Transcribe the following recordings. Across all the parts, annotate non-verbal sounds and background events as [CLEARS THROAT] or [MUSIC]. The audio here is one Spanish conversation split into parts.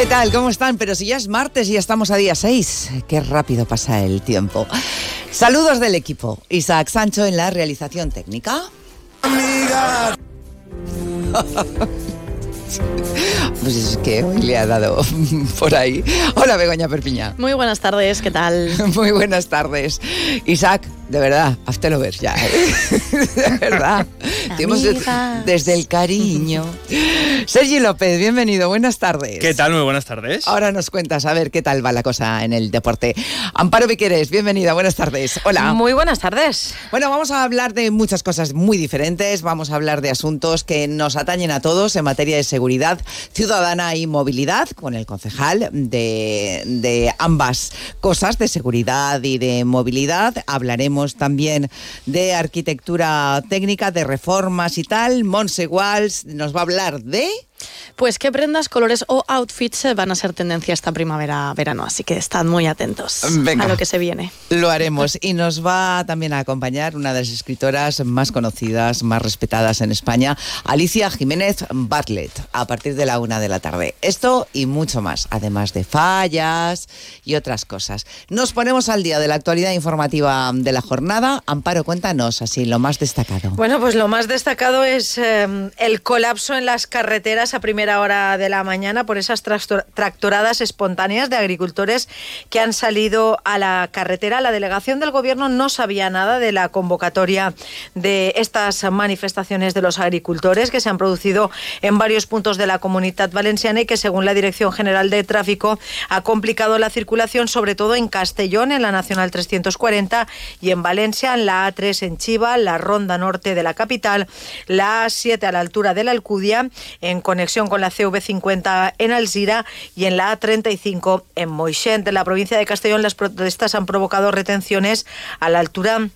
¿Qué tal? ¿Cómo están? Pero si ya es martes y ya estamos a día 6. Qué rápido pasa el tiempo. Saludos del equipo. Isaac Sancho en la realización técnica. Amiga. [LAUGHS] Pues es que hoy le ha dado [LAUGHS] por ahí. Hola, Begoña Perpiña. Muy buenas tardes, ¿qué tal? [LAUGHS] Muy buenas tardes. Isaac, de verdad, lo ver ya. [LAUGHS] de verdad. desde el cariño. Sergi López, bienvenido, buenas tardes. ¿Qué tal? Muy buenas tardes. Ahora nos cuentas a ver qué tal va la cosa en el deporte. Amparo Viqueres, bienvenida, buenas tardes. Hola. Muy buenas tardes. Bueno, vamos a hablar de muchas cosas muy diferentes. Vamos a hablar de asuntos que nos atañen a todos en materia de seguridad ciudadana y movilidad con el concejal de, de ambas cosas, de seguridad y de movilidad. Hablaremos también de arquitectura técnica, de reformas y tal. Monse Walls nos va a hablar de... Pues qué prendas, colores o outfits van a ser tendencia esta primavera-verano, así que estad muy atentos a lo que se viene. Lo haremos y nos va también a acompañar una de las escritoras más conocidas, más respetadas en España, Alicia Jiménez Bartlett, a partir de la una de la tarde. Esto y mucho más, además de fallas y otras cosas. Nos ponemos al día de la actualidad informativa de la jornada. Amparo, cuéntanos así lo más destacado. Bueno, pues lo más destacado es eh, el colapso en las carreteras a primera hora de la mañana por esas tractoradas espontáneas de agricultores que han salido a la carretera. La delegación del Gobierno no sabía nada de la convocatoria de estas manifestaciones de los agricultores que se han producido en varios puntos de la comunidad valenciana y que, según la Dirección General de Tráfico, ha complicado la circulación, sobre todo en Castellón, en la Nacional 340, y en Valencia, en la A3 en Chiva, la Ronda Norte de la capital, la A7 a la altura de la Alcudia, en conexión con la CV50 en Alzira y en la A35 en Moixent. En la provincia de Castellón las protestas han provocado retenciones a la altura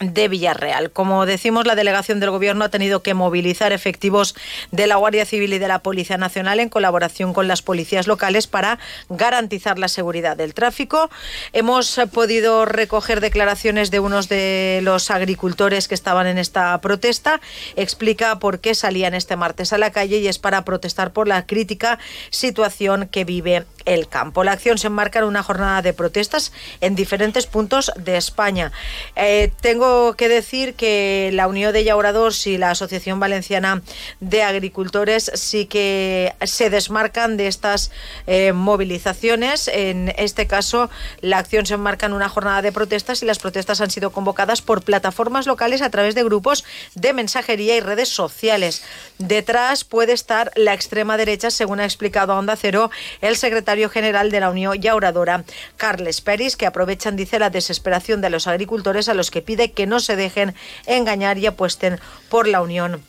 de Villarreal. Como decimos, la delegación del Gobierno ha tenido que movilizar efectivos de la Guardia Civil y de la Policía Nacional en colaboración con las policías locales para garantizar la seguridad del tráfico. Hemos podido recoger declaraciones de unos de los agricultores que estaban en esta protesta. Explica por qué salían este martes a la calle y es para protestar por la crítica situación que vive el campo. La acción se enmarca en una jornada de protestas en diferentes puntos de España. Eh, tengo que decir que la Unión de Llaurados y la Asociación Valenciana de Agricultores sí que se desmarcan de estas eh, movilizaciones. En este caso, la acción se enmarca en una jornada de protestas y las protestas han sido convocadas por plataformas locales a través de grupos de mensajería y redes sociales. Detrás puede estar la extrema derecha, según ha explicado Onda Cero el secretario general de la Unión Yauradora, Carles Peris, que aprovechan, dice, la desesperación de los agricultores a los que pide que no se dejen engañar y apuesten por la Unión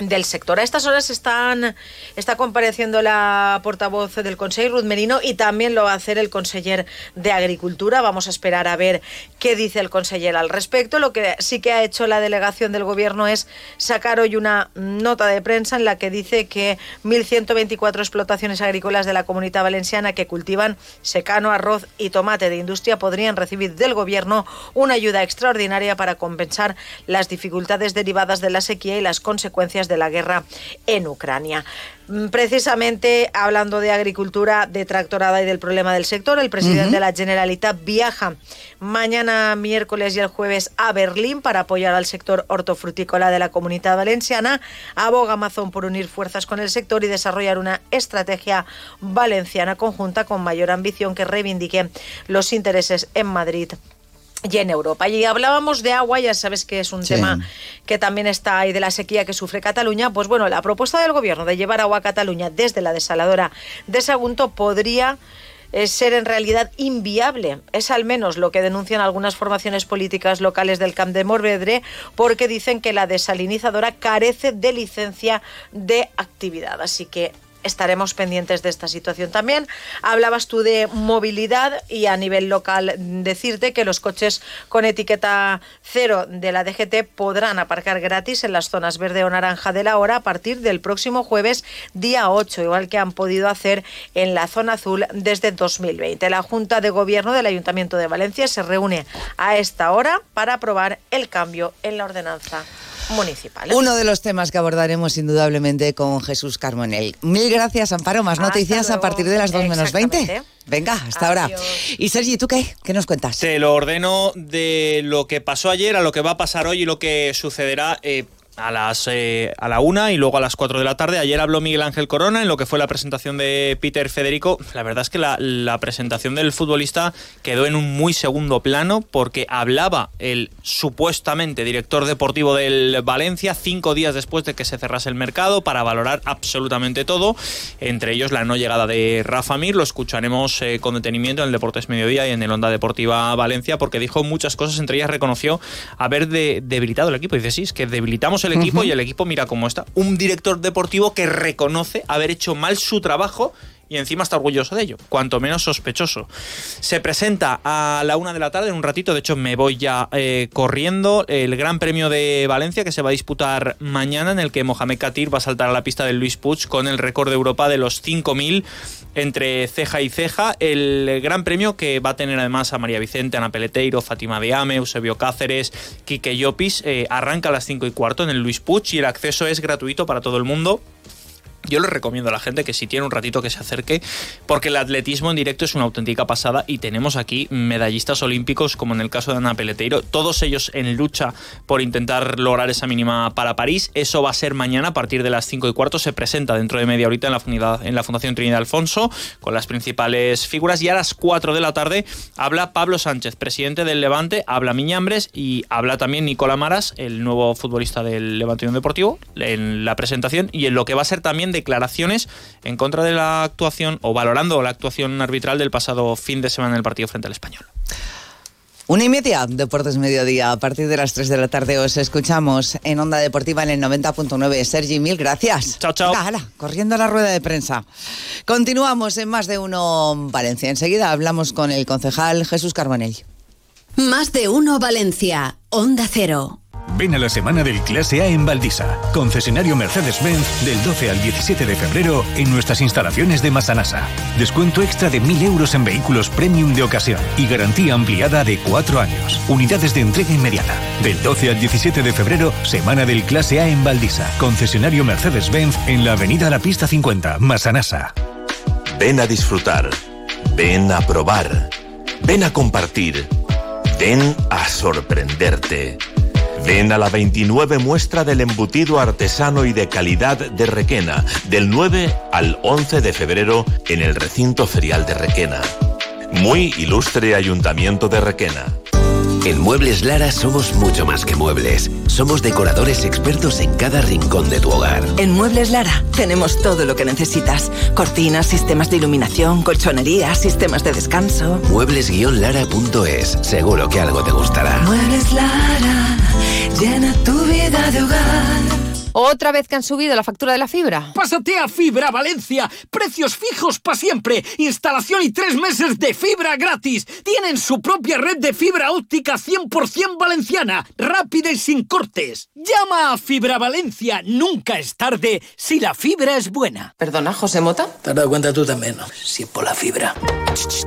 del sector. A estas horas están, está compareciendo la portavoz del Consejo, Ruth Merino, y también lo va a hacer el conseller de Agricultura. Vamos a esperar a ver qué dice el conseller al respecto. Lo que sí que ha hecho la delegación del Gobierno es sacar hoy una nota de prensa en la que dice que 1.124 explotaciones agrícolas de la comunidad valenciana que cultivan secano, arroz y tomate de industria podrían recibir del Gobierno una ayuda extraordinaria para compensar las dificultades derivadas de la sequía y las consecuencias de la guerra en Ucrania. Mm, precisamente hablando de agricultura, de tractorada y del problema del sector, el presidente de la Generalitat viaja mañana miércoles y el jueves a Berlín para apoyar al sector hortofrutícola de la comunidad valenciana. Aboga Amazon por unir fuerzas con el sector y desarrollar una estrategia valenciana conjunta con mayor ambición que reivindique los intereses en Madrid y en Europa. Y hablábamos de agua, ya sabes que es un tema que también está ahí de la sequía que sufre Cataluña. Pues bueno, la propuesta del gobierno de llevar agua a Cataluña desde la desaladora de Sagunto podría eh, ser en realidad inviable. Es al menos lo que denuncian algunas formaciones políticas locales del Camp de Morvedre, porque dicen que la desalinizadora carece de licencia de actividad. Así que estaremos pendientes de esta situación. También hablabas tú de movilidad y a nivel local decirte que los coches con etiqueta cero de la DGT podrán aparcar gratis en las zonas verde o naranja de la hora a partir del próximo jueves día 8, igual que han podido hacer en la zona azul desde 2020. La Junta de Gobierno del Ayuntamiento de Valencia se reúne a esta hora para aprobar el cambio en la ordenanza municipal. Uno de los temas que abordaremos indudablemente con Jesús Carmonel. Mil gracias, Amparo. Más noticias a partir de las 2 menos 20. Venga, hasta ahora. Y Sergi, ¿tú qué? ¿Qué nos cuentas? Te lo ordeno de lo que pasó ayer a lo que va a pasar hoy y lo que sucederá. Eh, a las eh, a la una y luego a las 4 de la tarde. Ayer habló Miguel Ángel Corona en lo que fue la presentación de Peter Federico. La verdad es que la, presentación del futbolista quedó en un muy segundo plano porque hablaba el supuestamente director deportivo del Valencia cinco días después de que se cerrase el mercado para valorar absolutamente todo, entre ellos la no llegada de Rafa Mir. Lo escucharemos eh, con detenimiento en el Deportes Mediodía y en el Onda Deportiva Valencia porque dijo muchas cosas, entre ellas reconoció haber de, debilitado el equipo. Dice, sí, es que debilitamos el el equipo y el equipo mira cómo está. Un director deportivo que reconoce haber hecho mal su trabajo y encima está orgulloso de ello, cuanto menos sospechoso. Se presenta a la una de la tarde, en un ratito, de hecho me voy ya eh, corriendo, el Gran Premio de Valencia que se va a disputar mañana, en el que Mohamed Katir va a saltar a la pista del Luis Puig con el récord de Europa de los 5.000 entre ceja y ceja. El Gran Premio que va a tener además a María Vicente, Ana Peleteiro, Fátima Deame, Eusebio Cáceres, Quique Llopis, eh, arranca a las 5 y cuarto en el Luis Puig y el acceso es gratuito para todo el mundo. Yo les recomiendo a la gente que si tiene un ratito que se acerque, porque el atletismo en directo es una auténtica pasada y tenemos aquí medallistas olímpicos, como en el caso de Ana Peleteiro, todos ellos en lucha por intentar lograr esa mínima para París. Eso va a ser mañana a partir de las 5 y cuarto. Se presenta dentro de media horita en la, en la Fundación Trinidad Alfonso con las principales figuras. Y a las 4 de la tarde habla Pablo Sánchez, presidente del Levante, habla Miñambres y habla también Nicola Maras, el nuevo futbolista del Levante Unión Deportivo, en la presentación y en lo que va a ser también declaraciones en contra de la actuación o valorando la actuación arbitral del pasado fin de semana en el partido frente al español. Una y media, Deportes Mediodía. A partir de las 3 de la tarde os escuchamos en Onda Deportiva en el 90.9. Sergi, mil gracias. Chao, chao. corriendo a la rueda de prensa. Continuamos en Más de Uno Valencia. Enseguida hablamos con el concejal Jesús Carbonell. Más de Uno Valencia. Onda Cero. Ven a la semana del Clase A en Valdisa, concesionario Mercedes-Benz del 12 al 17 de febrero en nuestras instalaciones de Masanasa. Descuento extra de 1.000 euros en vehículos premium de ocasión y garantía ampliada de 4 años. Unidades de entrega inmediata. Del 12 al 17 de febrero, semana del Clase A en Valdisa, concesionario Mercedes-Benz en la avenida La Pista 50, Masanasa. Ven a disfrutar. Ven a probar. Ven a compartir. Ven a sorprenderte. Ven a la 29 muestra del embutido artesano y de calidad de Requena, del 9 al 11 de febrero en el recinto ferial de Requena. Muy ilustre Ayuntamiento de Requena. En Muebles Lara somos mucho más que muebles. Somos decoradores expertos en cada rincón de tu hogar. En Muebles Lara tenemos todo lo que necesitas. Cortinas, sistemas de iluminación, colchonería, sistemas de descanso. Muebles-lara.es. Seguro que algo te gustará. Muebles Lara, llena tu vida de hogar. ¿Otra vez que han subido la factura de la fibra? Pásate a Fibra Valencia. Precios fijos para siempre. Instalación y tres meses de fibra gratis. Tienen su propia red de fibra óptica 100% valenciana. Rápida y sin cortes. Llama a Fibra Valencia. Nunca es tarde si la fibra es buena. Perdona, José Mota. Te has dado cuenta tú también, ¿no? Si por la fibra.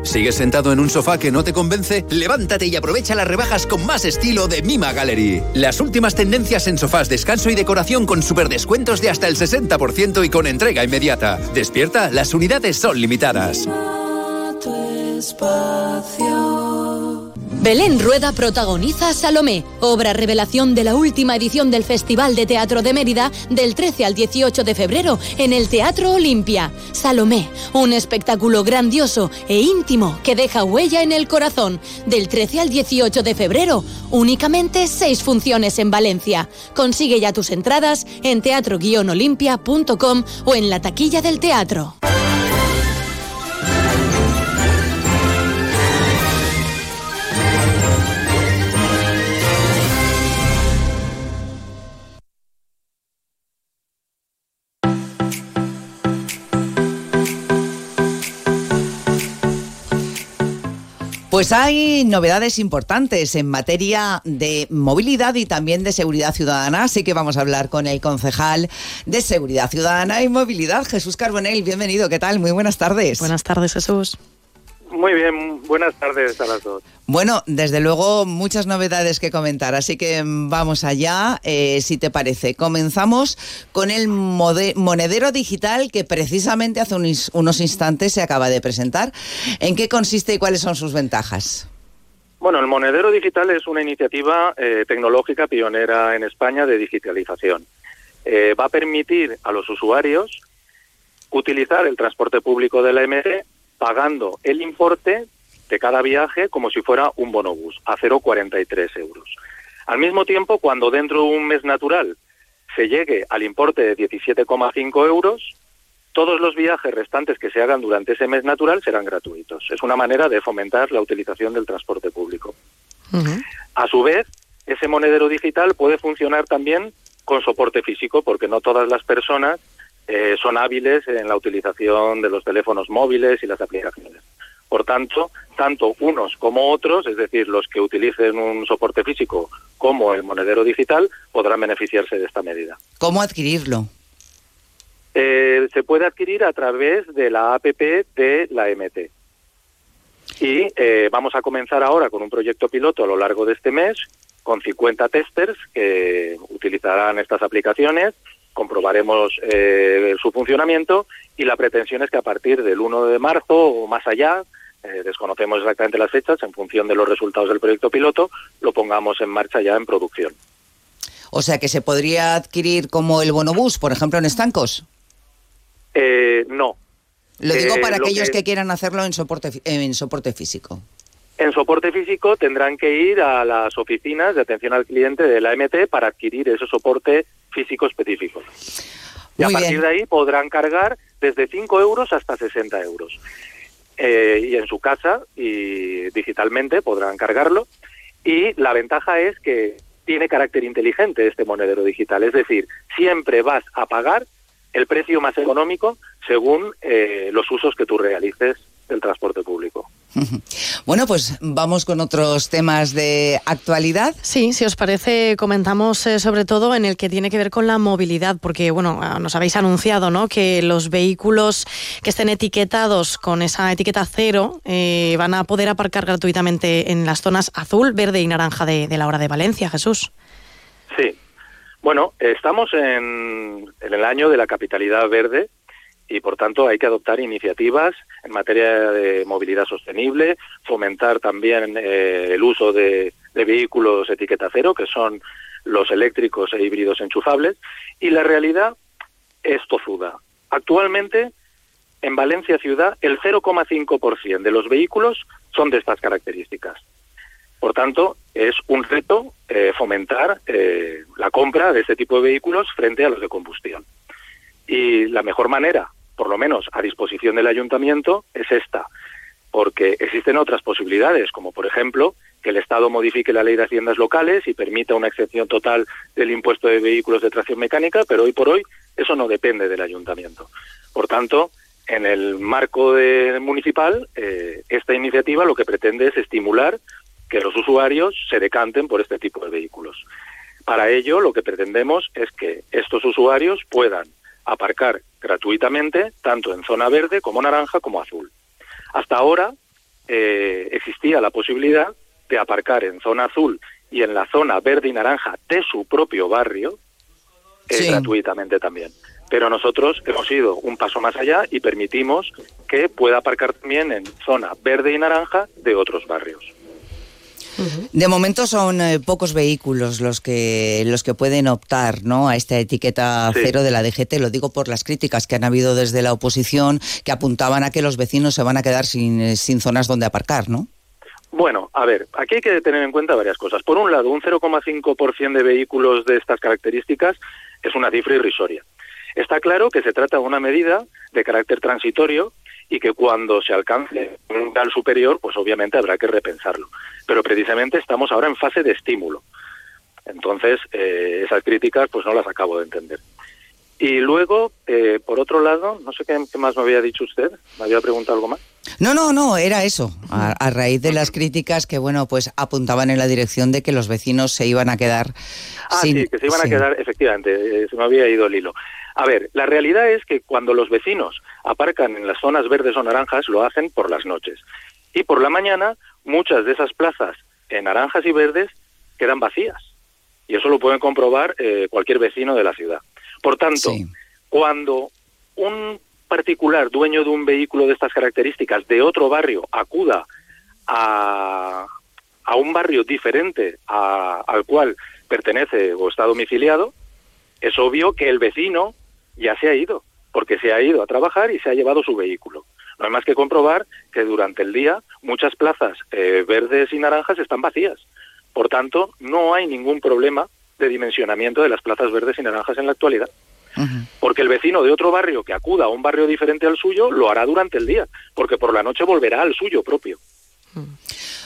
¿Sigues sentado en un sofá que no te convence? Levántate y aprovecha las rebajas con más estilo de Mima Gallery. Las últimas tendencias en sofás, descanso y decoración con super descuentos de hasta el 60% y con entrega inmediata. Despierta, las unidades son limitadas. Belén Rueda protagoniza Salomé, obra revelación de la última edición del Festival de Teatro de Mérida del 13 al 18 de febrero en el Teatro Olimpia. Salomé, un espectáculo grandioso e íntimo que deja huella en el corazón. Del 13 al 18 de febrero, únicamente seis funciones en Valencia. Consigue ya tus entradas en teatro-olimpia.com o en la taquilla del teatro. Pues hay novedades importantes en materia de movilidad y también de seguridad ciudadana, así que vamos a hablar con el concejal de Seguridad Ciudadana y Movilidad, Jesús Carbonell. Bienvenido, ¿qué tal? Muy buenas tardes. Buenas tardes, Jesús. Muy bien, buenas tardes a las dos. Bueno, desde luego muchas novedades que comentar, así que vamos allá, eh, si te parece. Comenzamos con el monedero digital que precisamente hace unos instantes se acaba de presentar. ¿En qué consiste y cuáles son sus ventajas? Bueno, el monedero digital es una iniciativa eh, tecnológica pionera en España de digitalización. Eh, va a permitir a los usuarios utilizar el transporte público de la MT pagando el importe de cada viaje como si fuera un bonobús, a 0,43 euros. Al mismo tiempo, cuando dentro de un mes natural se llegue al importe de 17,5 euros, todos los viajes restantes que se hagan durante ese mes natural serán gratuitos. Es una manera de fomentar la utilización del transporte público. A su vez, ese monedero digital puede funcionar también con soporte físico, porque no todas las personas eh, son hábiles en la utilización de los teléfonos móviles y las aplicaciones. Por tanto, tanto unos como otros, es decir, los que utilicen un soporte físico como el monedero digital, podrán beneficiarse de esta medida. ¿Cómo adquirirlo? Eh, se puede adquirir a través de la APP de la MT. Y eh, vamos a comenzar ahora con un proyecto piloto a lo largo de este mes con 50 testers que utilizarán estas aplicaciones comprobaremos eh, su funcionamiento y la pretensión es que a partir del 1 de marzo o más allá, eh, desconocemos exactamente las fechas, en función de los resultados del proyecto piloto, lo pongamos en marcha ya en producción. O sea, que se podría adquirir como el bonobús, por ejemplo, en estancos. Eh, no. Lo digo para aquellos que... quieran hacerlo en soporte, en soporte físico. En soporte físico tendrán que ir a las oficinas de atención al cliente de la MT para adquirir ese soporte físico específico. Y a partir de ahí podrán cargar desde 5 euros hasta 60 euros. Eh, y en su casa y digitalmente podrán cargarlo. Y la ventaja es que tiene carácter inteligente este monedero digital, es decir, siempre vas a pagar el precio más económico según eh, los usos que tú realices del transporte público. [LAUGHS] Bueno, pues vamos con otros temas de actualidad. Sí, si os parece, comentamos eh, sobre todo en el que tiene que ver con la movilidad, porque bueno, ah, nos habéis anunciado ¿no? que los vehículos que estén etiquetados con esa etiqueta cero eh, van a poder aparcar gratuitamente en las zonas azul, verde y naranja de, de la hora de Valencia, Jesús. Sí. Bueno, estamos en, en el año de la capitalidad verde y por tanto hay que adoptar iniciativas en materia de movilidad sostenible, fomentar también eh, el uso de, vehículos etiqueta cero, que son los eléctricos e híbridos enchufables, y la realidad es tozuda. Actualmente, en Valencia ciudad, el 0,5% de los vehículos son de estas características. Por tanto, es un reto eh, fomentar eh, la compra de este tipo de vehículos frente a los de combustión. Y la mejor manera, por lo menos a disposición del ayuntamiento, es esta, porque existen otras posibilidades, como por ejemplo que el Estado modifique la ley de haciendas locales y permita una excepción total del impuesto de vehículos de tracción mecánica, pero hoy por hoy eso no depende del ayuntamiento. Por tanto, en el marco de, municipal, eh, esta iniciativa lo que pretende es estimular que los usuarios se decanten por este tipo de vehículos. Para ello, lo que pretendemos es que estos usuarios puedan aparcar gratuitamente tanto en zona verde como naranja como azul. Hasta ahora eh, existía la posibilidad de aparcar en zona azul y en la zona verde y naranja de su propio barrio eh, gratuitamente también. Pero nosotros hemos ido un paso más allá y permitimos que pueda aparcar también en zona verde y naranja de otros barrios. De momento son eh, pocos vehículos los que los que pueden optar ¿no? a esta etiqueta cero de la DGT. Lo digo por las críticas que han habido desde la oposición que apuntaban a que los vecinos se van a quedar sin, eh, sin zonas donde aparcar, ¿no? Bueno, a ver, aquí hay que tener en cuenta varias cosas. Por un lado, un 0,5% de vehículos de estas características es una cifra irrisoria. Está claro que se trata de una medida de carácter transitorio y que cuando se alcance un grado superior, pues obviamente habrá que repensarlo. Pero precisamente estamos ahora en fase de estímulo. Entonces, eh, esas críticas pues no las acabo de entender. Y luego, eh, por otro lado, no sé qué, qué más me había dicho usted, me había preguntado algo más. No, no, no, era eso. A, a raíz de las críticas que, bueno, pues apuntaban en la dirección de que los vecinos se iban a quedar Ah, sin... sí, que se iban a quedar, efectivamente, eh, se me había ido el hilo. A ver, la realidad es que cuando los vecinos aparcan en las zonas verdes o naranjas, lo hacen por las noches. Y por la mañana, muchas de esas plazas en naranjas y verdes quedan vacías. Y eso lo pueden comprobar eh, cualquier vecino de la ciudad. Por tanto, cuando un particular dueño de un vehículo de estas características de otro barrio acuda a, a un barrio diferente a- al cual pertenece o está domiciliado, es obvio que el vecino ya se ha ido, porque se ha ido a trabajar y se ha llevado su vehículo. No hay más que comprobar que durante el día muchas plazas eh, verdes y naranjas están vacías. Por tanto, no hay ningún problema de dimensionamiento de las plazas verdes y naranjas en la actualidad. Porque el vecino de otro barrio que acuda a un barrio diferente al suyo lo hará durante el día, porque por la noche volverá al suyo propio.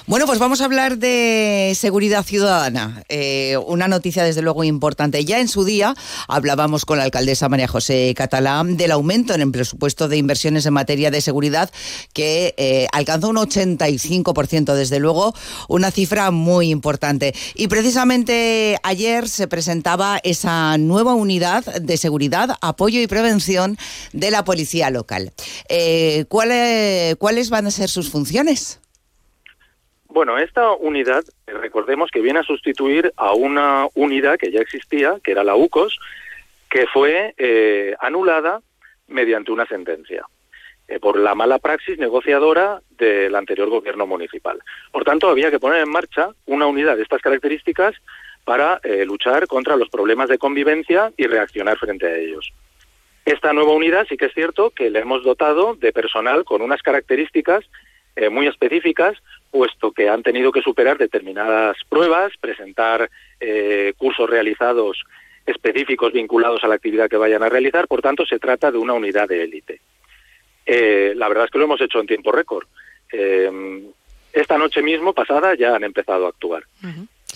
Bueno, pues vamos a hablar de seguridad ciudadana. Eh, una noticia desde luego importante. Ya en su día hablábamos con la alcaldesa María José Catalán del aumento en el presupuesto de inversiones en materia de seguridad que eh, alcanzó un 85%, desde luego, una cifra muy importante. Y precisamente ayer se presentaba esa nueva unidad de seguridad, apoyo y prevención de la policía local. Eh, ¿cuáles, ¿Cuáles van a ser sus funciones? Bueno, esta unidad, eh, recordemos que viene a sustituir a una unidad que ya existía, que era la UCOS, que fue eh, anulada mediante una sentencia eh, por la mala praxis negociadora del anterior gobierno municipal. Por tanto, había que poner en marcha una unidad de estas características para luchar contra los problemas de convivencia y reaccionar frente a ellos. Esta nueva unidad sí que es cierto que le hemos dotado de personal con unas características muy específicas, puesto que han tenido que superar determinadas pruebas, presentar eh, cursos realizados específicos vinculados a la actividad que vayan a realizar, por tanto se trata de una unidad de élite. Eh, la verdad es que lo hemos hecho en tiempo récord. Eh, esta noche mismo, pasada, ya han empezado a actuar.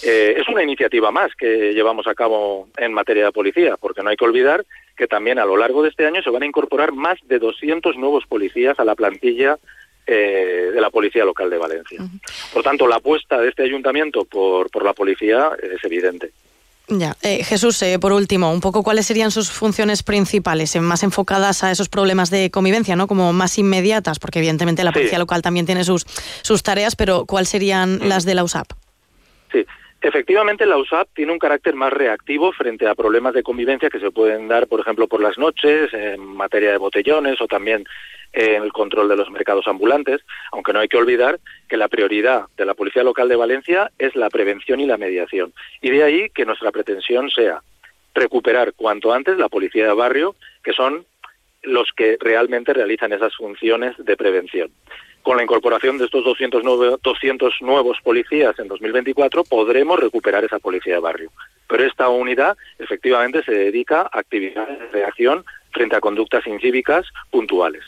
Eh, es una iniciativa más que llevamos a cabo en materia de policía, porque no hay que olvidar que también a lo largo de este año se van a incorporar más de 200 nuevos policías a la plantilla eh, de la Policía Local de Valencia. Por tanto, la apuesta de este ayuntamiento por, por la policía es evidente. Ya. Eh, Jesús, eh, por último, un poco cuáles serían sus funciones principales, eh, más enfocadas a esos problemas de convivencia, ¿no? Como más inmediatas, porque evidentemente la Sí. policía local también tiene sus, sus tareas, pero ¿cuáles serían las de la USAP? Sí, efectivamente la USAP tiene un carácter más reactivo frente a problemas de convivencia que se pueden dar, por ejemplo, por las noches, en materia de botellones o también en el control de los mercados ambulantes, aunque no hay que olvidar que la prioridad de la Policía Local de Valencia es la prevención y la mediación. Y de ahí que nuestra pretensión sea recuperar cuanto antes la policía de barrio, que son los que realmente realizan esas funciones de prevención. Con la incorporación de estos 200, nueve- 200 nuevos policías en 2024 podremos recuperar esa policía de barrio. Pero esta unidad efectivamente se dedica a actividades de reacción frente a conductas incívicas puntuales.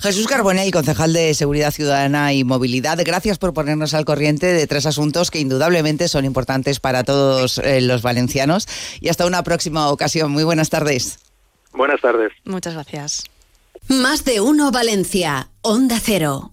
Jesús Carbonell, concejal de Seguridad Ciudadana y Movilidad, gracias por ponernos al corriente de tres asuntos que indudablemente son importantes para todos eh, los valencianos. Y hasta una próxima ocasión. Muy buenas tardes. Buenas tardes. Muchas gracias. Más de uno Valencia. Onda Cero.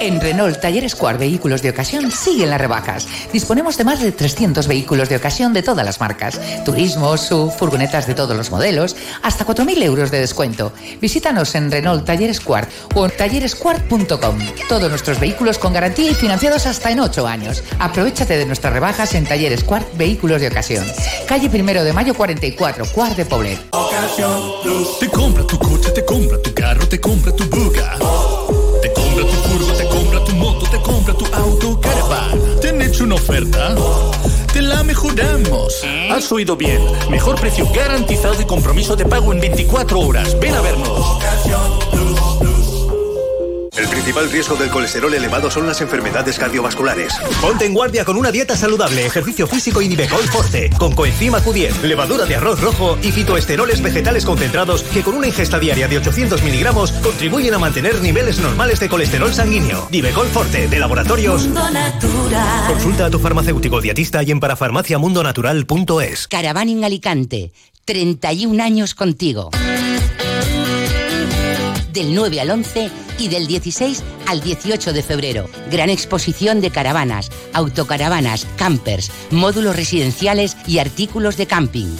En Renault Talleres Square Vehículos de Ocasión siguen las rebajas. Disponemos de más de 300 vehículos de ocasión de todas las marcas. Turismo, SUV, furgonetas de todos los modelos, hasta 4.000 euros de descuento. Visítanos en Renault Talleres Square o en talleresquart.com. Todos nuestros vehículos con garantía y financiados hasta en 8 años. Aprovechate de nuestras rebajas en Talleres Square Vehículos de Ocasión. Calle Primero de Mayo 44, Cuart de Poblet. Te compra tu coche, te compra tu carro, te compra tu buga. Te compra tu furgo, te moto, te compra tu auto, caravan. ¿Te han hecho una oferta? Te la mejoramos. Has oído bien. Mejor precio garantizado y compromiso de pago en 24 horas. Ven a vernos. El principal riesgo del colesterol elevado son las enfermedades cardiovasculares. Ponte en guardia con una dieta saludable, ejercicio físico y Nivecol Forte, con coenzima Q10, levadura de arroz rojo y fitoesteroles vegetales concentrados que con una ingesta diaria de 800 miligramos contribuyen a mantener niveles normales de colesterol sanguíneo. Nivecol Forte, de laboratorios. Consulta a tu farmacéutico dietista y en parafarmaciamundonatural.es. Caravaning Alicante, 31 años contigo. Del 9 al 11 y del 16 al 18 de febrero. Gran exposición de caravanas, autocaravanas, campers, módulos residenciales y artículos de camping.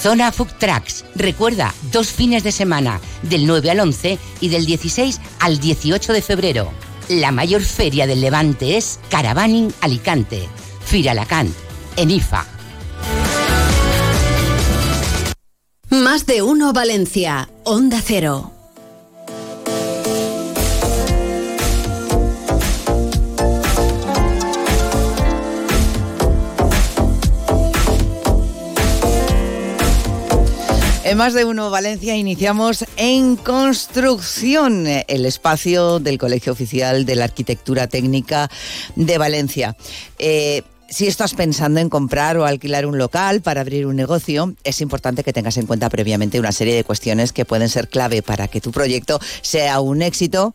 Zona Food Trucks. Recuerda, dos fines de semana, del 9 al 11 y del 16 al 18 de febrero. La mayor feria del Levante es Caravaning Alicante. Firalacant, en IFA. Más de uno Valencia, Onda Cero. En más de uno Valencia iniciamos en construcción el espacio del Colegio Oficial de la Arquitectura Técnica de Valencia. Eh, si estás pensando en comprar o alquilar un local para abrir un negocio, es importante que tengas en cuenta previamente una serie de cuestiones que pueden ser clave para que tu proyecto sea un éxito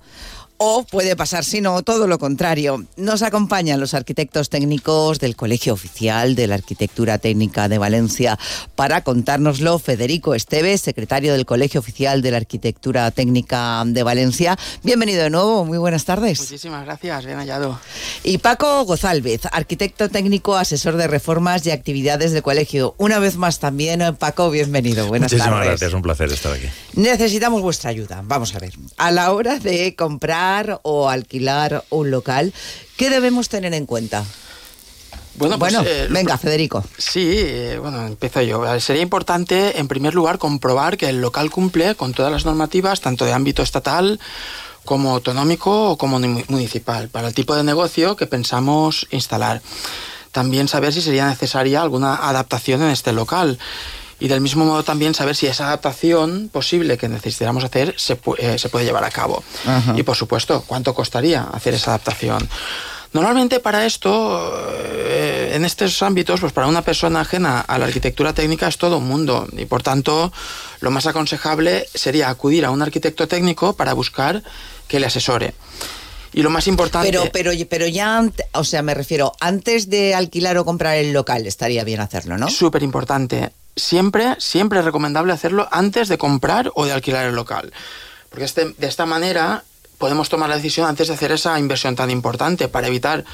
o puede pasar, si no, todo lo contrario. Nos acompañan los arquitectos técnicos del Colegio Oficial de la Arquitectura Técnica de Valencia para contárnoslo. Federico Esteves, secretario del Colegio Oficial de la Arquitectura Técnica de Valencia. Bienvenido de nuevo, muy buenas tardes. Muchísimas gracias, bien hallado. Y Paco Gozálvez, arquitecto técnico, asesor de reformas y actividades del colegio. Una vez más también, Paco, bienvenido. Buenas Muchísimas tardes. gracias, un placer estar aquí. Necesitamos vuestra ayuda. Vamos a ver. A la hora de comprar o alquilar un local, ¿qué debemos tener en cuenta? Bueno, pues, Bueno, eh, venga, Federico. Sí, eh, bueno, empiezo yo. Sería importante, en primer lugar, comprobar que el local cumple con todas las normativas, tanto de ámbito estatal como autonómico o como ni- municipal, para el tipo de negocio que pensamos instalar. También saber si sería necesaria alguna adaptación en este local. Y del mismo modo también saber si esa adaptación posible que necesitáramos hacer se, pu- eh, se puede llevar a cabo. Ajá. Y por supuesto, ¿cuánto costaría hacer esa adaptación? Normalmente para esto, eh, en estos ámbitos, pues para una persona ajena a la arquitectura técnica es todo un mundo y por tanto lo más aconsejable sería acudir a un arquitecto técnico para buscar que le asesore. Y lo más importante... Pero, pero, pero ya, o sea, me refiero, antes de alquilar o comprar el local, estaría bien hacerlo, ¿no? Súper importante. Siempre, siempre es recomendable hacerlo antes de comprar o de alquilar el local. Porque este- de esta manera podemos tomar la decisión antes de hacer esa inversión tan importante para evitar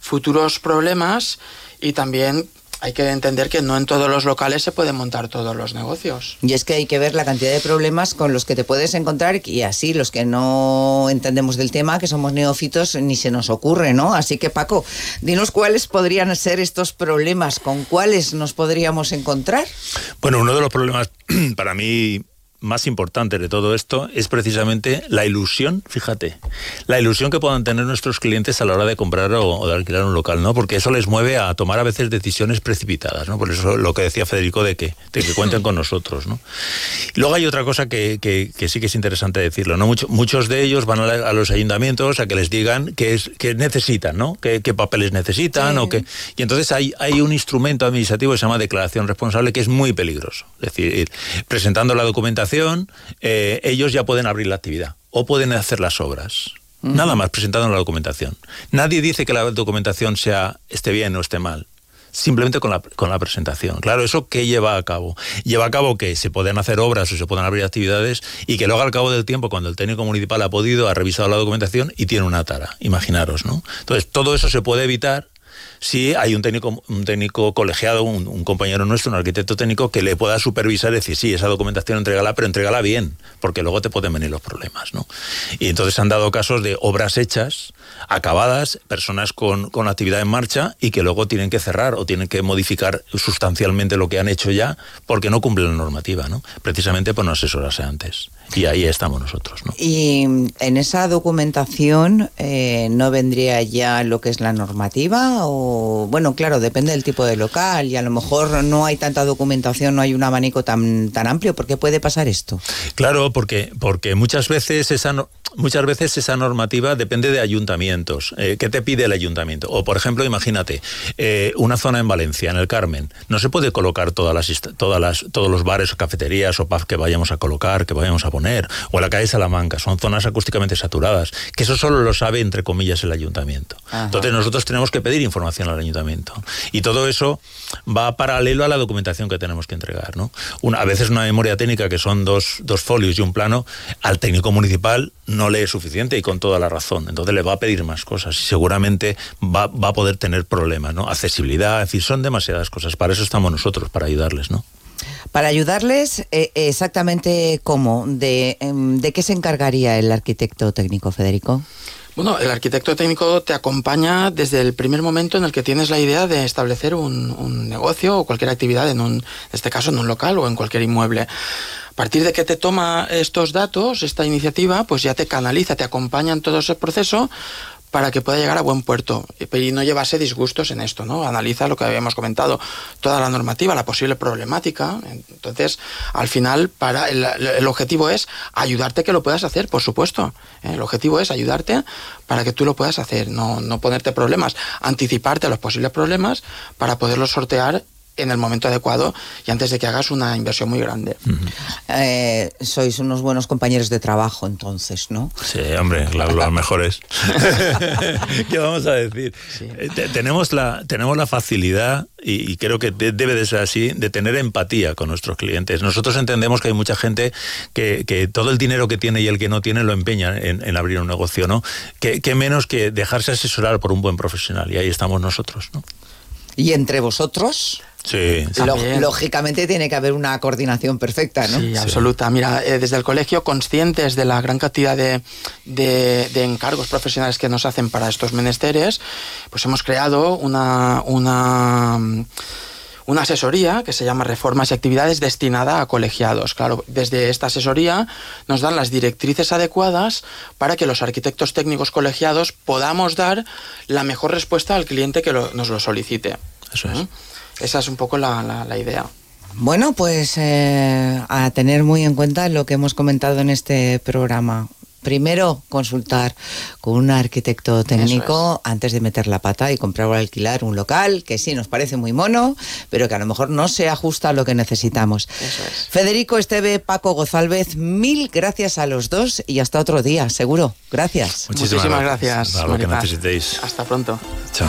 futuros problemas y también hay que entender que no en todos los locales se pueden montar todos los negocios. Y es que hay que ver la cantidad de problemas con los que te puedes encontrar y así los que no entendemos del tema, que somos neófitos, ni se nos ocurre, ¿no? Así que Paco, dinos cuáles podrían ser estos problemas, con cuáles nos podríamos encontrar. Bueno, uno de los problemas [CLEARS THROAT] para mí más importantes de todo esto es precisamente la ilusión, fíjate, la ilusión que puedan tener nuestros clientes a la hora de comprar o, o de alquilar un local, ¿no? Porque eso les mueve a tomar a veces decisiones precipitadas, ¿no? Por eso lo que decía Federico de que, de que cuenten con nosotros, ¿no? Y luego hay otra cosa que, que- que sí que es interesante decirlo, ¿no? Mucho- muchos de ellos van a, la- a los ayuntamientos a que les digan qué, es, qué necesitan, ¿no? ¿Qué, qué papeles necesitan o qué... Y entonces hay, hay un instrumento administrativo que se llama declaración responsable que es muy peligroso. Es decir, presentando la documentación, eh, ellos ya pueden abrir la actividad o pueden hacer las obras. Nada más presentando la documentación. Nadie dice que la documentación sea esté bien o esté mal. Simplemente con la, con la presentación. Claro, ¿eso qué lleva a cabo? Lleva a cabo que se pueden hacer obras o se pueden abrir actividades y que luego al cabo del tiempo, cuando el técnico municipal ha podido, ha revisado la documentación y tiene una tara. Imaginaros, ¿no? Entonces, todo eso se puede evitar si hay un técnico, un técnico colegiado, un, compañero nuestro, un arquitecto técnico, que le pueda supervisar y decir, sí, esa documentación entrégala, pero entrégala bien, porque luego te pueden venir los problemas, ¿no? Y entonces han dado casos de obras hechas, acabadas, personas con, con actividad en marcha y que luego tienen que cerrar o tienen que modificar sustancialmente lo que han hecho ya porque no cumplen la normativa, ¿no? Precisamente por no asesorarse antes. Y ahí estamos nosotros, ¿no? Y en esa documentación eh, no vendría ya lo que es la normativa o bueno, claro, depende del tipo de local y a lo mejor no hay tanta documentación, no hay un abanico tan tan amplio, ¿por qué puede pasar esto? Claro, porque, porque muchas veces esa no- muchas veces esa normativa depende de ayuntamientos. Eh, ¿Qué te pide el ayuntamiento? O, por ejemplo, imagínate, eh, una zona en Valencia, en el Carmen, no se puede colocar todas las, todas las, todos los bares o cafeterías o pubs que vayamos a colocar, que vayamos a poner, o en la calle Salamanca, son zonas acústicamente saturadas, que eso solo lo sabe, entre comillas, el ayuntamiento. Entonces nosotros tenemos que pedir información al ayuntamiento. Y todo eso va paralelo a la documentación que tenemos que entregar. ¿no? Una, a veces una memoria técnica, que son dos, dos folios y un plano, al técnico municipal no le es suficiente y con toda la razón. Entonces le va a pedir más cosas y seguramente va, va a poder tener problemas, ¿no? Accesibilidad, es decir, son demasiadas cosas. Para eso estamos nosotros, para ayudarles, ¿no? Para ayudarles, eh, exactamente cómo, de, em, de qué se encargaría el arquitecto técnico, Federico. Bueno, el arquitecto técnico te acompaña desde el primer momento en el que tienes la idea de establecer un, negocio o cualquier actividad, en, un, en este caso en un local o en cualquier inmueble. A partir de que te toma estos datos, esta iniciativa, pues ya te canaliza, te acompaña en todo ese proceso para que pueda llegar a buen puerto y no llevarse disgustos en esto, ¿no? Analiza lo que habíamos comentado, toda la normativa, la posible problemática. Entonces, al final, para el, objetivo es ayudarte que lo puedas hacer, por supuesto. ¿eh? El objetivo es ayudarte para que tú lo puedas hacer, no, no ponerte problemas, anticiparte a los posibles problemas para poderlos sortear en el momento adecuado y antes de que hagas una inversión muy grande. Eh, sois unos buenos compañeros de trabajo, entonces, ¿no? Sí, hombre, los mejores. [LAUGHS] ¿Qué vamos a decir? Eh, te- tenemos, la, tenemos la facilidad, y, y creo que de- debe de ser así, de tener empatía con nuestros clientes. Nosotros entendemos que hay mucha gente que, que todo el dinero que tiene y el que no tiene lo empeña en, en abrir un negocio, ¿no? Que, que menos que dejarse asesorar por un buen profesional, y ahí estamos nosotros, ¿no? Y entre vosotros, Sí, lógicamente tiene que haber una coordinación perfecta, ¿no? Sí, absoluta. Mira, eh, desde el colegio, conscientes de la gran cantidad de, de- de encargos profesionales que nos hacen para estos menesteres, pues hemos creado una, una, mm, una asesoría que se llama Reformas y Actividades destinada a colegiados. Claro, desde esta asesoría nos dan las directrices adecuadas para que los arquitectos técnicos colegiados podamos dar la mejor respuesta al cliente que lo- nos lo solicite. Eso es. Esa es un poco la, la- la idea. Bueno, pues eh, a tener muy en cuenta lo que hemos comentado en este programa. Primero, consultar con un arquitecto técnico antes de meter la pata y comprar o alquilar un local que sí nos parece muy mono, pero que a lo mejor no se ajusta a lo que necesitamos. Federico Esteve, Paco Gozalvez, mil gracias a los dos y hasta otro día, seguro. Gracias. Muchísimas gracias, Para lo que necesitéis. Hasta pronto. Chao.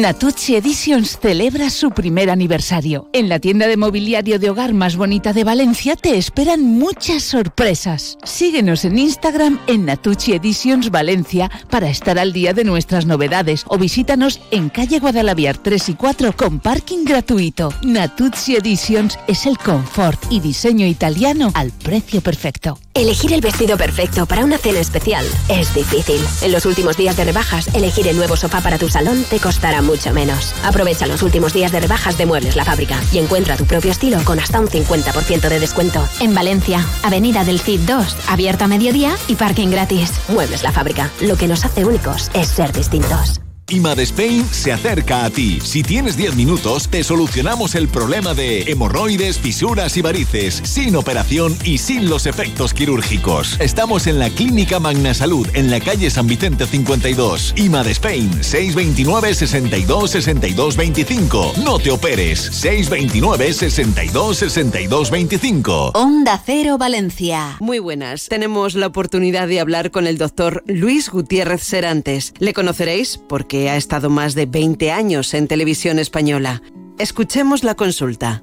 Natucci Editions celebra su primer aniversario. En la tienda de mobiliario de hogar más bonita de Valencia te esperan muchas sorpresas. Síguenos en Instagram en Natucci Editions Valencia para estar al día de nuestras novedades o visítanos en calle Guadalaviar 3 y 4 con parking gratuito. Natucci Editions es el confort y diseño italiano al precio perfecto. Elegir el vestido perfecto para una cena especial es difícil. En los últimos días de rebajas, elegir el nuevo sofá para tu salón te costará mucho menos. Aprovecha los últimos días de rebajas de Muebles La Fábrica y encuentra tu propio estilo con hasta un 50% de descuento. En Valencia, Avenida del Cid 2, abierto a mediodía y parking gratis. Muebles La Fábrica. Lo que nos hace únicos es ser distintos. IMAD Spain se acerca a ti. Si tienes 10 minutos, te solucionamos el problema de hemorroides, fisuras y varices, sin operación y sin los efectos quirúrgicos. Estamos en la Clínica Magna Salud, en la calle San Vicente 52. IMAD Spain, 629 62 62 25. No te operes, 629 62 62 25. Onda Cero Valencia. Muy buenas. Tenemos la oportunidad de hablar con el doctor Luis Gutiérrez Serantes. Le conoceréis porque ha estado más de 20 años en televisión española. Escuchemos la consulta.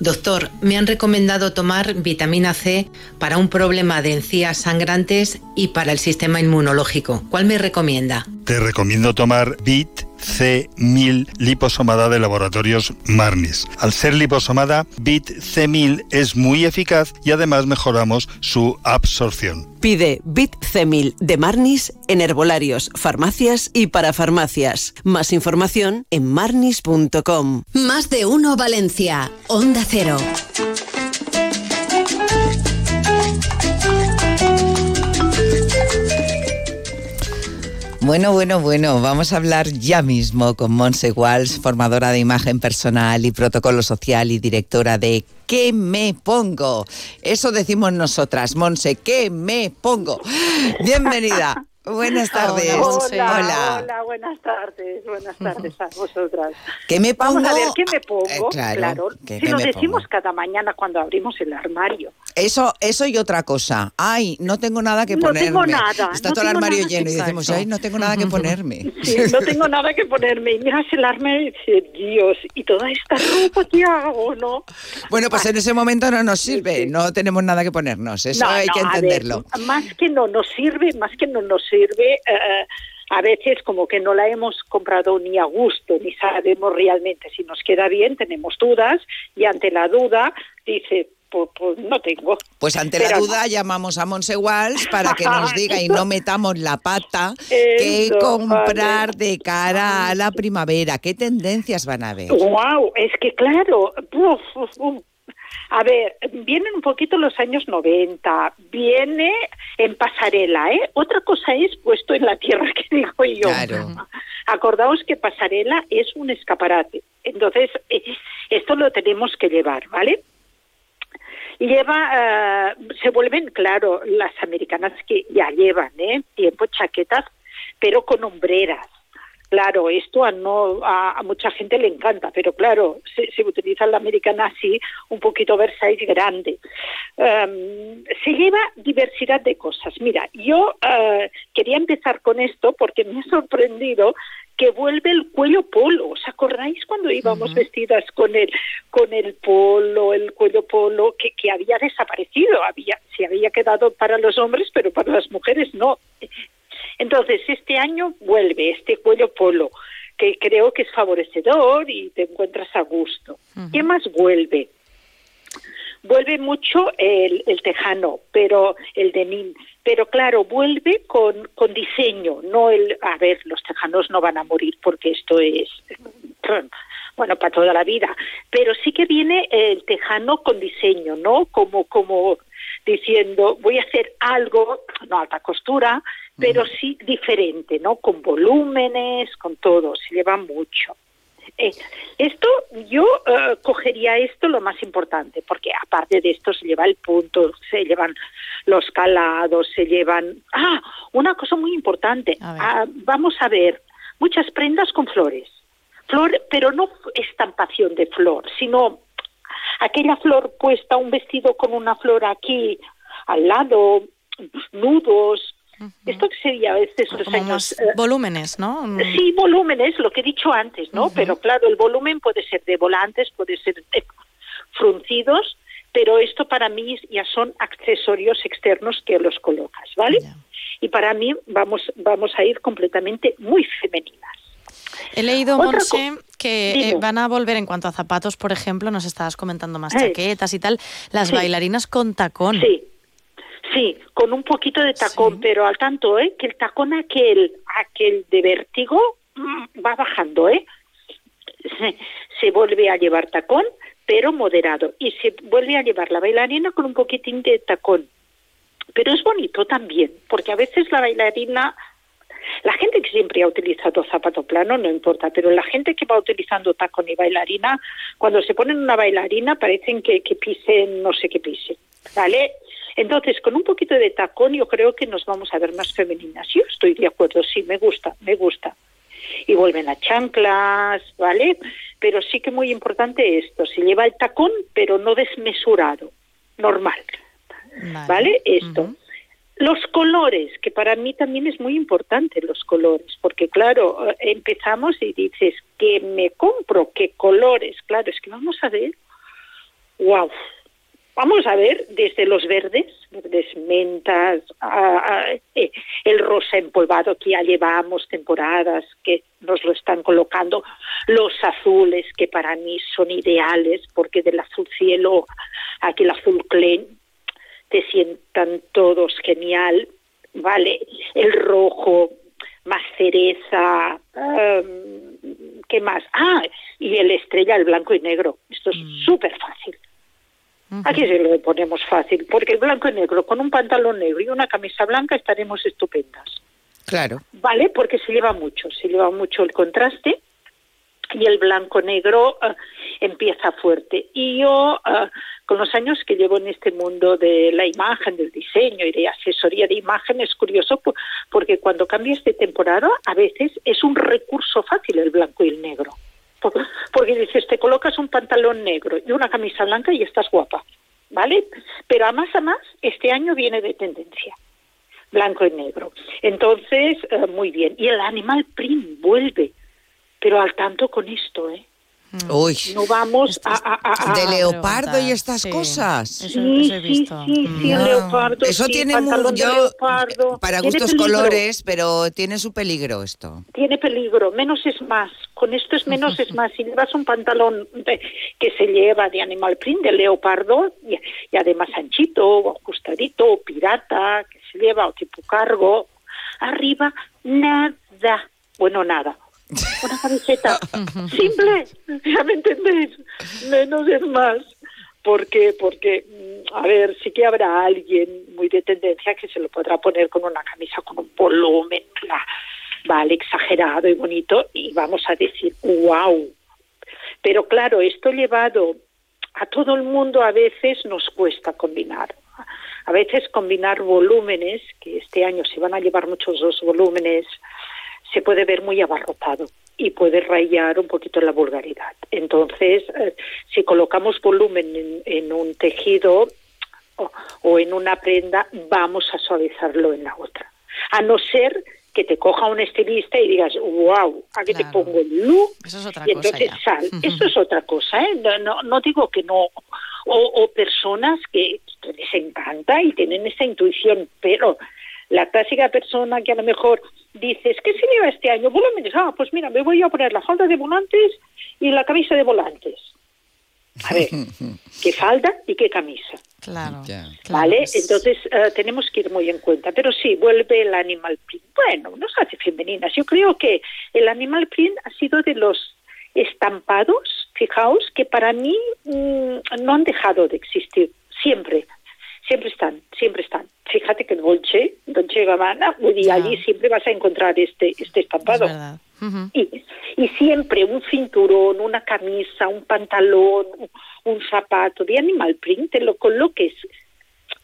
Doctor, me han recomendado tomar vitamina C para un problema de encías sangrantes y para el sistema inmunológico. ¿Cuál me recomienda? Te recomiendo tomar Bit C1000 liposomada de laboratorios Marnis. Al ser liposomada, Bit C1000 es muy eficaz y además mejoramos su absorción. Pide Bit C1000 de Marnis en herbolarios, farmacias y parafarmacias. Más información en marnis.com. Más de uno Valencia. Onda Cero. Bueno, bueno, bueno, vamos a hablar ya mismo con Monse Walsh, formadora de imagen personal y protocolo social y directora de ¿Qué me pongo? Eso decimos nosotras, Monse, ¿qué me pongo? Bienvenida. Buenas tardes. Hola, hola, buenas tardes. Buenas tardes a vosotras. ¿Qué me pongo? Vamos a ver, ¿qué me pongo? Eh, claro, ¿qué- se qué lo me decimos pongo? cada mañana cuando abrimos el armario. Eso, eso y otra cosa. Ay, no tengo nada que No ponerme. tengo nada, Está no todo el armario nada. lleno y decimos, Exacto. ay, no tengo nada que [LAUGHS] ponerme. Sí, no tengo nada que ponerme. Y miras el armario y dices, Dios, ¿y toda esta ropa qué hago, no? Bueno, pues en ese momento no nos sirve, no tenemos nada que ponernos, eso No, hay no, que ver, entenderlo. más que no nos sirve, más que no nos sirve, eh, a veces como que no la hemos comprado ni a gusto, ni sabemos realmente si nos queda bien, tenemos dudas y ante la duda dice, pues, pues no tengo. Pues ante la no. duda llamamos a Monse Walsh para que nos [LAUGHS] diga y no metamos la pata qué comprar de cara a la primavera, qué tendencias van a haber. Wow, es que claro, uf, uf. A ver, vienen un poquito los años 90, viene en pasarela, ¿eh? Otra cosa es puesto en la tierra [LAUGHS] que digo yo. Acordaos que pasarela es un escaparate, entonces eh, esto lo tenemos que llevar, ¿vale? Lleva, eh, se vuelven, claro, las americanas que ya llevan, ¿eh? Tiempo chaquetas, pero con hombreras. Claro, esto a, no, a, a mucha gente le encanta, pero claro, se, se utiliza la americana así, un poquito Versailles grande. Em, se lleva diversidad de cosas. Mira, yo eh, quería empezar con esto porque me ha sorprendido que vuelve el cuello polo. ¿Os acordáis cuando íbamos vestidas con el con el polo, el cuello polo que, que había desaparecido? Había se había quedado para los hombres, pero para las mujeres no. Entonces, este año vuelve este cuello polo, que creo que es favorecedor y te encuentras a gusto. ¿Qué más vuelve? Vuelve mucho el, el tejano, pero el denim, pero claro, vuelve con, con diseño, no el, a ver, los tejanos no van a morir porque esto es, bueno, para toda la vida, pero sí que viene el tejano con diseño, ¿no? Como, como diciendo, voy a hacer algo, no alta costura, pero sí diferente, ¿no? Con volúmenes, con todo, se lleva mucho. Eh, esto, yo eh, cogería esto lo más importante, porque aparte de esto se lleva el punto, se llevan los calados, se llevan... Ah, una cosa muy importante, ah, vamos a ver, muchas prendas con flores, flor, pero no estampación de flor, sino aquella flor puesta, un vestido con una flor aquí al lado, nudos, esto que sería los Como años... eh, volúmenes, ¿no? Sí, volúmenes, lo que he dicho antes, ¿no? Pero claro, el volumen puede ser de volantes, puede ser de fruncidos, pero esto para mí ya son accesorios externos que los colocas, ¿vale? Y para mí vamos, vamos a ir completamente muy femeninas. He leído, Monse, que eh, van a volver en cuanto a zapatos, por ejemplo, nos estabas comentando más chaquetas y tal, las sí. bailarinas con tacón. Sí, sí, con un poquito de tacón, pero al tanto, ¿eh? Que el tacón aquel, aquel de vértigo mm, va bajando, ¿eh? Se, se vuelve a llevar tacón, pero moderado. Y se vuelve a llevar la bailarina con un poquitín de tacón. Pero es bonito también, porque a veces la bailarina, la gente que siempre ha utilizado zapato plano no importa, pero la gente que va utilizando tacón y bailarina, cuando se ponen una bailarina parecen que, que pisen no sé qué pisen, ¿vale? Entonces, con un poquito de tacón yo creo que nos vamos a ver más femeninas. Yo estoy de acuerdo, sí, me gusta, me gusta. Y vuelven las chanclas, ¿vale? Pero sí que muy importante esto, se lleva el tacón, pero no desmesurado, normal, ¿vale? Esto. Los colores, que para mí también es muy importante los colores, porque claro, eh, empezamos y dices, que me compro? ¿Qué colores? Claro, es que vamos a ver wow. Vamos a ver desde los verdes, verdes mentas, eh, el rosa empolvado que ya llevamos temporadas, que nos lo están colocando, los azules que para mí son ideales porque del azul cielo aquí el azul clen te sientan todos genial, ¿vale? El rojo, más cereza, em, ¿qué más? Ah, y el estrella, el blanco y negro. Esto es mm. súper fácil. Aquí se lo ponemos fácil, porque el blanco y negro, con un pantalón negro y una camisa blanca estaremos estupendas. Claro. ¿Vale? Porque se lleva mucho, se lleva mucho el contraste y el blanco negro eh, empieza fuerte. Y yo, eh, con los años que llevo en este mundo de la imagen, del diseño y de asesoría de imagen, es curioso porque cuando cambias de temporada, a veces es un recurso fácil el blanco y el negro. Porque dices, te colocas un pantalón negro y una camisa blanca y estás guapa, ¿vale? Pero a más a más, este año viene de tendencia, blanco y negro. Entonces, eh, muy bien. Y el animal print vuelve, pero al tanto con esto, ¿eh? Mm. Uy. No vamos a, de leopardo y estas cosas. sí, sí, sí, sí, leopardo. Eso tiene mucho para gustos colores, pero tiene su peligro esto. Tiene peligro, menos es más. Con esto es menos es más. Si llevas un pantalón que se lleva de animal print, de leopardo, y, además anchito, o ajustadito, o pirata, que se lleva, o tipo cargo, arriba nada. Bueno, nada una camiseta. [LAUGHS] Simple, ya me entendéis, menos es más, porque, porque, mm, a ver, sí que habrá alguien muy de tendencia que se lo podrá poner con una camisa con un volumen, vale, exagerado y bonito, y vamos a decir, wow. Pero claro, esto llevado a todo el mundo a veces nos cuesta combinar. A veces combinar volúmenes, que este año se van a llevar muchos dos volúmenes, se puede ver muy abarrotado y puede rayar un poquito la vulgaridad. Entonces, eh, si colocamos volumen en, un tejido o, en una prenda, vamos a suavizarlo en la otra. A no ser que te coja un estilista y digas, wow, aquí te pongo el look y entonces sal. Eso es otra cosa, ¿eh? No, no, digo que no. O, o personas que les encanta y tienen esa intuición, pero la clásica persona que a lo mejor dices, ¿qué se lleva este año? Volúmenes. Ah, pues mira, me voy a poner la falda de volantes y la camisa de volantes. A ver, [LAUGHS] qué falda y qué camisa. Claro. ¿Vale? Entonces eh, tenemos que ir muy en cuenta. Pero sí, vuelve el animal print. Bueno, nos hace femeninas. Yo creo que el animal print ha sido de los estampados, fijaos, que para mí mm, no han dejado de existir. Siempre siempre están, siempre están. Fíjate que Dolce, Dolce Gabbana, y allí siempre vas a encontrar este, este estampado. y, y siempre un cinturón, una camisa, un pantalón, un, zapato de animal print, te lo coloques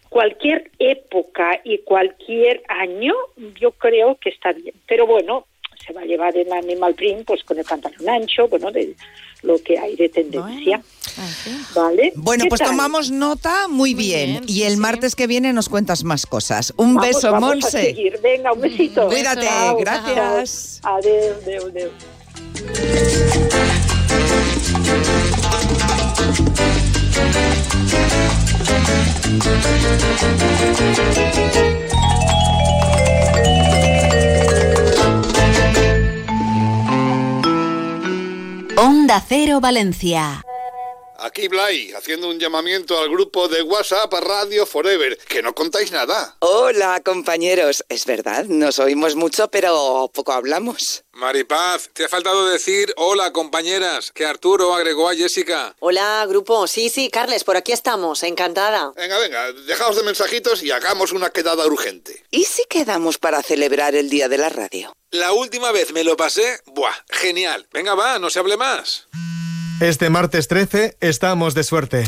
cualquier época y cualquier año, yo creo que está bien. Pero bueno, se va a llevar el animal print pues con el pantalón ancho, bueno, de lo que hay de tendencia. ¿Vale? Bueno, pues tomamos nota muy, bien. Y el martes que viene nos cuentas más cosas. Un beso, Monse. Venga, un besito. Cuídate, gracias. Adiós, adiós, adiós. Onda Cero Valencia. Aquí Blay, haciendo un llamamiento al grupo de WhatsApp Radio Forever, que no contáis nada. Hola, compañeros. Es verdad, nos oímos mucho, pero poco hablamos. Maripaz, te ha faltado decir hola, compañeras, que Arturo agregó a Jessica. Hola, grupo. Sí, sí, Carles, por aquí estamos. Encantada. Venga, venga, dejaos de mensajitos y hagamos una quedada urgente. ¿Y si quedamos para celebrar el Día de la Radio? La última vez me lo pasé, buah, genial. Venga, va, no se hable más. Este martes 13 estamos de suerte.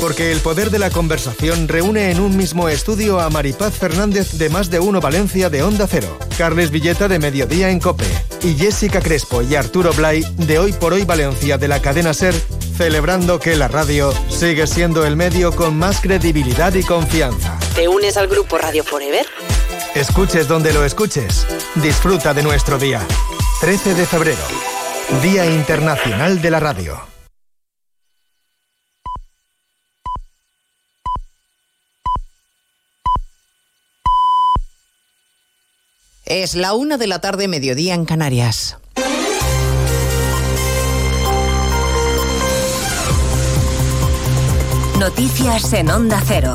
Porque el poder de la conversación reúne en un mismo estudio a Maripaz Fernández de Más de Uno Valencia de Onda Cero, Carles Villeta de Mediodía en Cope y Jessica Crespo y Arturo Blay de Hoy por Hoy Valencia de la cadena Ser, celebrando que la radio sigue siendo el medio con más credibilidad y confianza. ¿Te unes al grupo Radio Forever? Escuches donde lo escuches. Disfruta de nuestro día. 13 de febrero. Día Internacional de la Radio. Es la una de la tarde, mediodía en Canarias. Noticias en Onda Cero.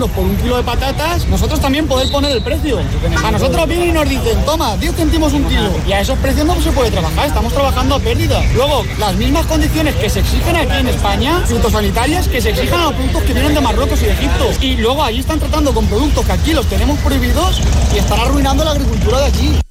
por un kilo de patatas, nosotros también poder poner el precio. A nosotros vienen y nos dicen, toma, 10 céntimos un kilo. Y a esos precios no se puede trabajar, estamos trabajando a pérdida. Luego, las mismas condiciones que se exigen aquí en España, fitosanitarias, que se exigen a los productos que vienen de Marruecos y de Egipto. Y luego ahí están tratando con productos que aquí los tenemos prohibidos y están arruinando la agricultura de allí.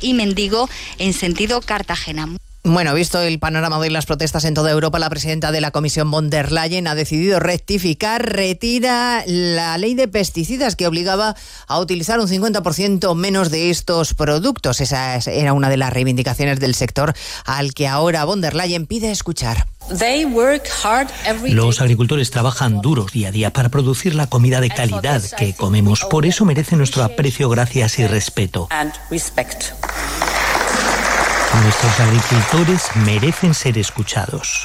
y Mendigo en sentido Cartagena. Bueno, visto el panorama de las protestas en toda Europa, la presidenta de la Comisión von der Leyen ha decidido rectificar, retira la ley de pesticidas que obligaba a utilizar un 50% menos de estos productos. Esa era una de las reivindicaciones del sector al que ahora von der Leyen pide escuchar. Los agricultores trabajan duro día a día para producir la comida de calidad que comemos. Por eso merecen nuestro aprecio, gracias y respeto. Nuestros agricultores merecen ser escuchados.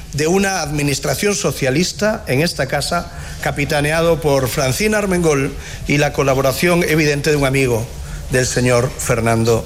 de una administración socialista en esta casa, capitaneado por Francina Armengol y la colaboración evidente de un amigo del señor Fernando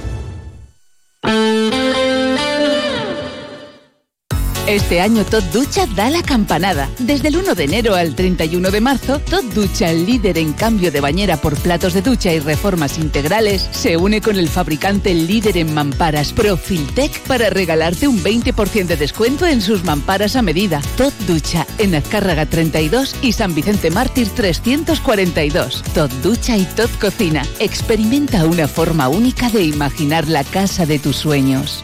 Este año Tot Ducha da la campanada. Desde el 1 de enero al 31 de marzo, Tot Ducha, el líder en cambio de bañera por platos de ducha y reformas integrales, se une con el fabricante líder en mamparas Profiltec para regalarte un 20% de descuento en sus mamparas a medida. Tot Ducha, en Azcárraga 32 y San Vicente Mártir 342. Tot Ducha y Tot Cocina. Experimenta una forma única de imaginar la casa de tus sueños.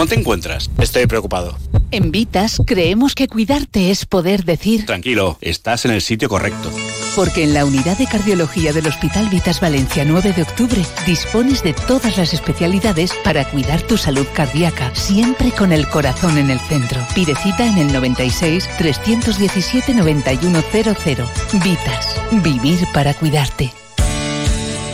¿Cómo te encuentras? Estoy preocupado. En Vitas creemos que cuidarte es poder decir Tranquilo, estás en el sitio correcto. Porque en la unidad de cardiología del Hospital Vitas Valencia 9 de octubre dispones de todas las especialidades para cuidar tu salud cardíaca, siempre con el corazón en el centro. Pide cita en el 96 317 9100. Vitas, vivir para cuidarte.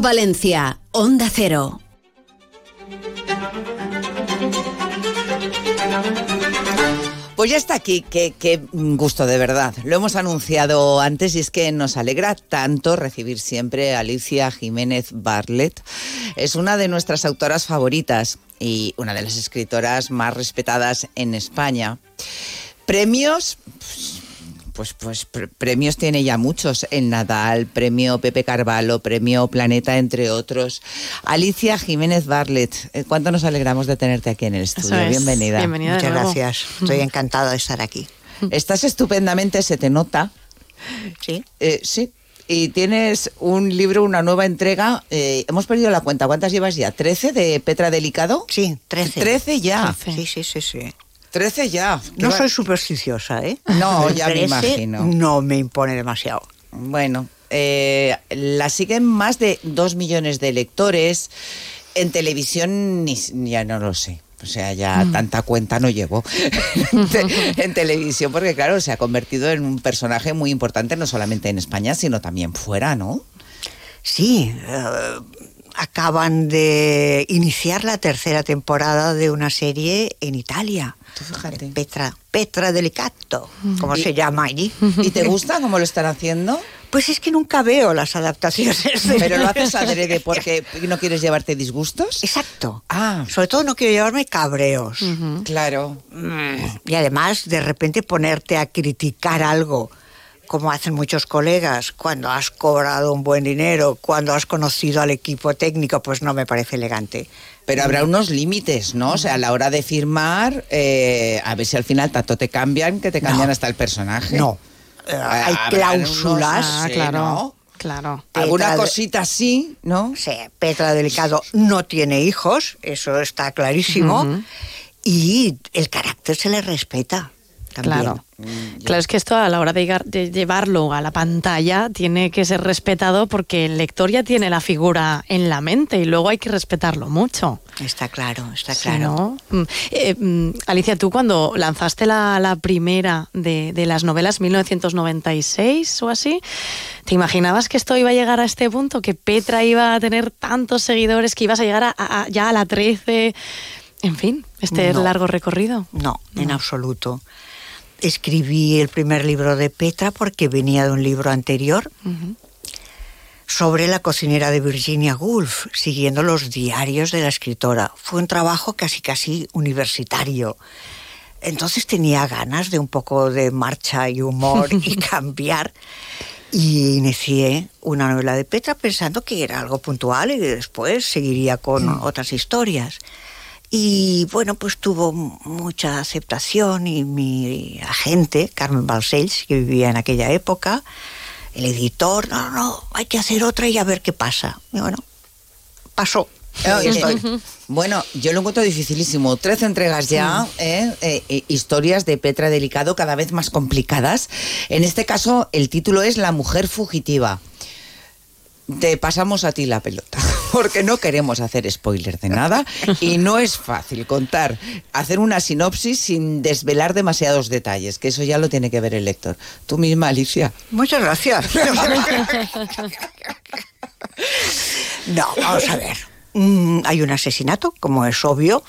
Valencia, Onda Cero. Pues ya está aquí, qué, qué gusto de verdad. Lo hemos anunciado antes y es que nos alegra tanto recibir siempre a Alicia Jiménez Barlet. Es una de nuestras autoras favoritas y una de las escritoras más respetadas en España. Premios, pues, pues pre- premios tiene ya muchos. El Nadal, premio Pepe Carvalho, premio Planeta, entre otros. Alicia Jiménez Barlet, eh, ¿cuánto nos alegramos de tenerte aquí en el estudio? es. Bienvenida. Bienvenida de Muchas nuevo. gracias. Estoy [LAUGHS] encantada de estar aquí. Estás estupendamente, se te nota. Sí. Eh, sí. Y tienes un libro, una nueva entrega. eh, hemos perdido la cuenta. ¿Cuántas llevas ya? ¿13 de Petra Delicado? Sí, 13. 13 ya. Sí, sí, sí, sí. 13 ya. No va- soy supersticiosa, ¿eh? No, ya me 13 imagino. No me impone demasiado. Bueno, eh, la siguen más de dos millones de lectores. En televisión ni, ya no lo sé. O sea, ya tanta cuenta no llevo [LAUGHS] en televisión, porque claro, se ha convertido en un personaje muy importante, no solamente en España, sino también fuera, ¿no? Sí, eh, acaban de iniciar la tercera temporada de una serie en Italia. fíjate. Petra, Petra Delicato, como se llama allí. ¿Y te gusta cómo lo están haciendo? Pues es que nunca veo las adaptaciones. de- Pero lo haces adrede porque no quieres llevarte disgustos. Exacto. Ah. Sobre todo no quiero llevarme cabreos. Claro. Y además, de repente ponerte a criticar algo, como hacen muchos colegas, cuando has cobrado un buen dinero, cuando has conocido al equipo técnico, pues no me parece elegante. Pero habrá unos límites, ¿no? O sea, a la hora de firmar, eh, a ver si al final tanto te cambian que te cambian hasta el personaje. No. Eh, hay cláusulas. Ah, sí, claro. ¿no? Claro. Alguna Petra cosita así, ¿no? Sí, Petra Delicado no tiene hijos, eso está clarísimo. Y el carácter se le respeta. También. Claro. Claro, es que esto a la hora de, llegar- de llevarlo a la pantalla tiene que ser respetado porque el lector ya tiene la figura en la mente y luego hay que respetarlo mucho. Está claro, está Si claro. no, mm, eh, mm, Alicia, tú cuando lanzaste la, la primera de, de las novelas 1996 o así, ¿te imaginabas que esto iba a llegar a este punto? ¿Que Petra iba a tener tantos seguidores, que ibas a llegar a, a- ya a la 13? En fin, este No. largo recorrido. No, en absoluto. Escribí el primer libro de Petra porque venía de un libro anterior sobre la cocinera de Virginia Woolf, siguiendo los diarios de la escritora. Fue un trabajo casi casi universitario. Entonces tenía ganas de un poco de marcha y humor y [LAUGHS] cambiar. Y inicié una novela de Petra pensando que era algo puntual y que después seguiría con otras historias. Y bueno, pues tuvo mucha aceptación y mi agente, Carmen Balcells, que vivía en aquella época, el editor, no, no, hay que hacer otra y a ver qué pasa. Y bueno, pasó. Ahí Eh, eh, Bueno, yo lo encuentro dificilísimo. Trece entregas ya, ¿eh? Eh, eh, historias de Petra Delicado cada vez más complicadas. En este caso, el título es La mujer fugitiva. Te pasamos a ti la pelota, [LAUGHS] porque no queremos hacer spoiler de nada y no es fácil contar, hacer una sinopsis sin desvelar demasiados detalles, que eso ya lo tiene que ver el lector. Tú misma, Alicia. Muchas gracias. [LAUGHS] No, vamos a ver. Mm, hay un asesinato, como es obvio,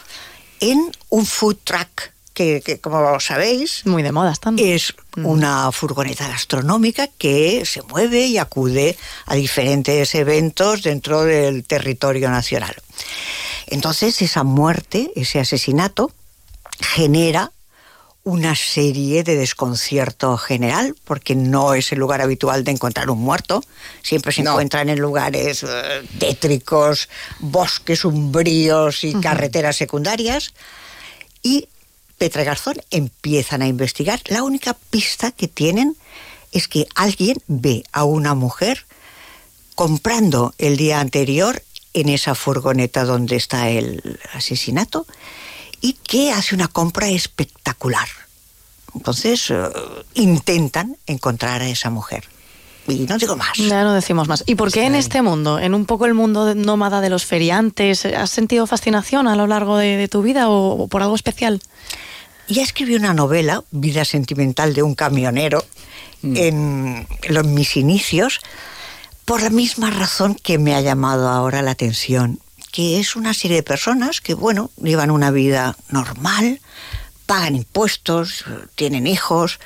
en un food truck que, que, como sabéis, Muy de moda están. es una furgoneta gastronómica que se mueve y acude a diferentes eventos dentro del territorio nacional. Entonces, esa muerte, ese asesinato, genera una serie de desconcierto general, porque no es el lugar habitual de encontrar un muerto. Siempre se encuentran en lugares eh, tétricos, bosques umbríos y carreteras secundarias. Y Petra y Garzón empiezan a investigar. La única pista que tienen es que alguien ve a una mujer comprando el día anterior en esa furgoneta donde está el asesinato y que hace una compra espectacular. Entonces eh, intentan encontrar a esa mujer. Y no digo más. Ya no decimos más. ¿Y por qué en este mundo, en un poco el mundo nómada de los feriantes, has sentido fascinación a lo largo de, de tu vida o, o por algo especial? Ya escribí una novela, Vida sentimental de un camionero, en, lo- en mis inicios, por la misma razón que me ha llamado ahora la atención, que es una serie de personas que, bueno, llevan una vida normal, pagan impuestos, tienen hijos,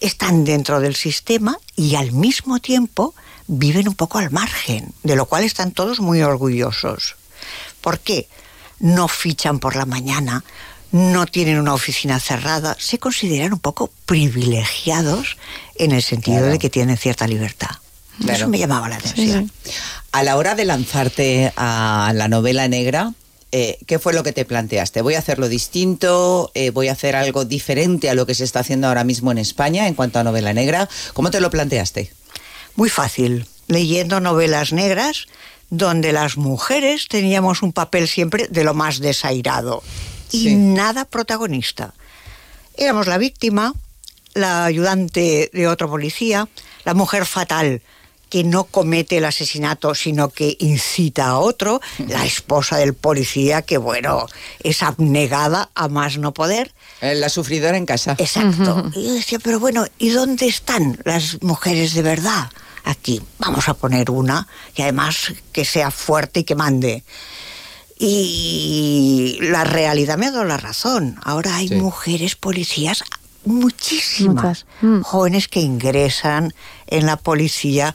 están dentro del sistema y al mismo tiempo viven un poco al margen, de lo cual están todos muy orgullosos. ¿Por qué? No fichan por la mañana, no tienen una oficina cerrada, se consideran un poco privilegiados en el sentido Claro. de que tienen cierta libertad. Claro. Eso me llamaba la atención. A la hora de lanzarte a la novela negra, eh, ¿qué fue lo que te planteaste? ¿Voy a hacerlo distinto? Eh, ¿Voy a hacer algo diferente a lo que se está haciendo ahora mismo en España en cuanto a novela negra? ¿Cómo te lo planteaste? Muy fácil, leyendo novelas negras donde las mujeres teníamos un papel siempre de lo más desairado y nada protagonista. Éramos la víctima, la ayudante de otro policía, la mujer fatal que no comete el asesinato, sino que incita a otro, la esposa del policía que, bueno, es abnegada a más no poder. Eh, la sufridora en casa. Exacto. Y yo decía, pero bueno, ¿y dónde están las mujeres de verdad? aquí vamos a poner una y además que sea fuerte y que mande. Y la realidad me ha dado la razón. Ahora hay mujeres policías muchísimas, jóvenes que ingresan en la policía,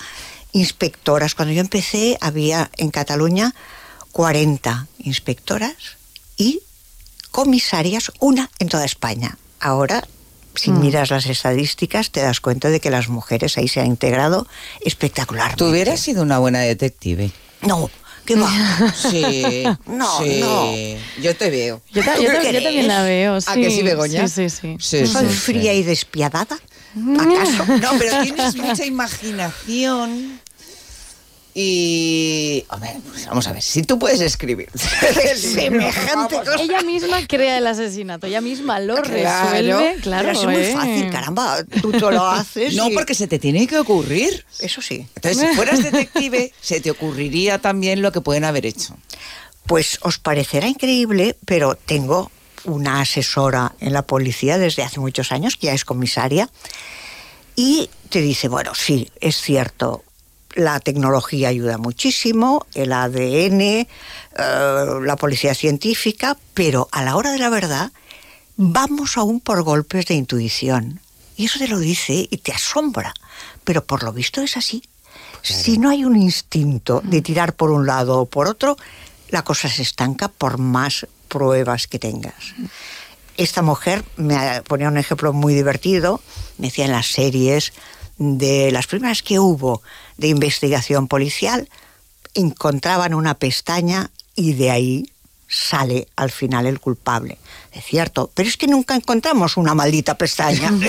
inspectoras. Cuando yo empecé había en Cataluña 40 inspectoras y comisarias, una en toda España. Ahora, si Mm. miras las estadísticas, te das cuenta de que las mujeres ahí se han integrado espectacular. ¿Tú hubieras sido una buena detective? No, ¿qué va? [LAUGHS] Sí, No, sí. no. Yo te veo. Yo, ta- ¿Tú yo ta- yo también la veo, sí. ¿A que sí, Begoña? Sí, sí, sí. ¿Soy fría y despiadada? ¿Acaso? [LAUGHS] No, pero tienes mucha imaginación. Y. Hombre, pues vamos a ver, si tú puedes escribir. [LAUGHS] Semejante cosa. Ella misma crea el asesinato, ella misma lo Claro, resuelve. Claro, pero es muy ¿eh? fácil, caramba. Tú te lo haces. No, y- porque se te tiene que ocurrir. Eso sí. Entonces, si fueras [LAUGHS] detective, se te ocurriría también lo que pueden haber hecho. Pues os parecerá increíble, pero tengo una asesora en la policía desde hace muchos años, que ya es comisaria, y te dice, bueno, sí, es cierto, la tecnología ayuda muchísimo, el ADN, eh, la policía científica, pero a la hora de la verdad vamos aún por golpes de intuición. Y eso te lo dice y te asombra, pero por lo visto es así. Si no hay un instinto de tirar por un lado o por otro, la cosa se estanca por más pruebas que tengas. Esta mujer me ponía un ejemplo muy divertido, me decía en las series de las primeras que hubo de investigación policial, encontraban una pestaña y de ahí sale al final el culpable. Es cierto, pero es que nunca encontramos una maldita pestaña. [LAUGHS]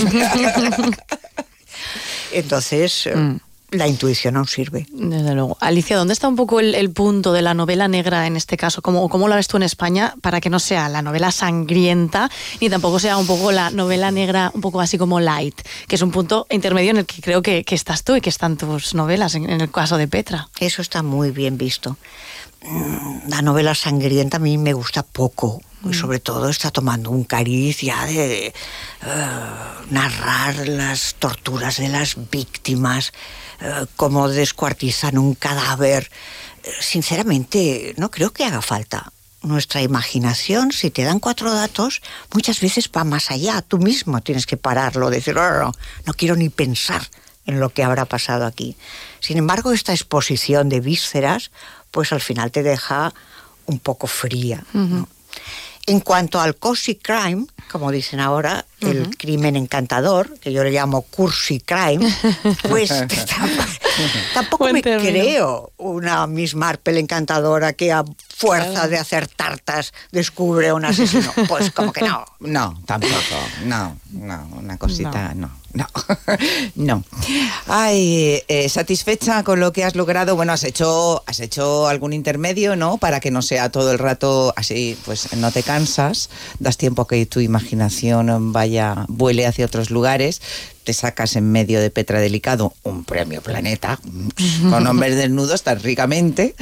Entonces, eh, la intuición aún sirve. Desde luego. Alicia, ¿dónde está un poco el, el punto de la novela negra en este caso? ¿Cómo, ¿Cómo la ves tú en España para que no sea la novela sangrienta ni tampoco sea un poco la novela negra un poco así como light? Que es un punto intermedio en el que creo que, que estás tú y que están tus novelas, en, en el caso de Petra. Eso está muy bien visto. Mm, La novela sangrienta a mí me gusta poco. Y sobre todo está tomando un cariz ya de eh, narrar las torturas de las víctimas, eh, cómo descuartizan un cadáver. Eh, sinceramente, no creo que haga falta. Nuestra imaginación, si te dan cuatro datos, muchas veces va más allá. Tú mismo tienes que pararlo, decir, no, no, no, quiero ni pensar en lo que habrá pasado aquí. Sin embargo, esta exposición de vísceras, pues al final te deja un poco fría. En cuanto al cozy crime, como dicen ahora, el crimen encantador, que yo le llamo cursi crime, [LAUGHS] pues tampoco, me término. creo una Miss Marple encantadora que fuerza de hacer tartas descubre un asesino. [LAUGHS] Pues como que no. No, tampoco. No, no, una cosita, no. No, [LAUGHS] no. Ay, eh, satisfecha con lo que has logrado. Bueno, has hecho, has hecho algún intermedio, ¿no? Para que no sea todo el rato así, pues no te cansas, das tiempo a que tu imaginación vaya, vuele hacia otros lugares. Te sacas en medio de Petra Delicado un premio Planeta con hombres desnudos tan ricamente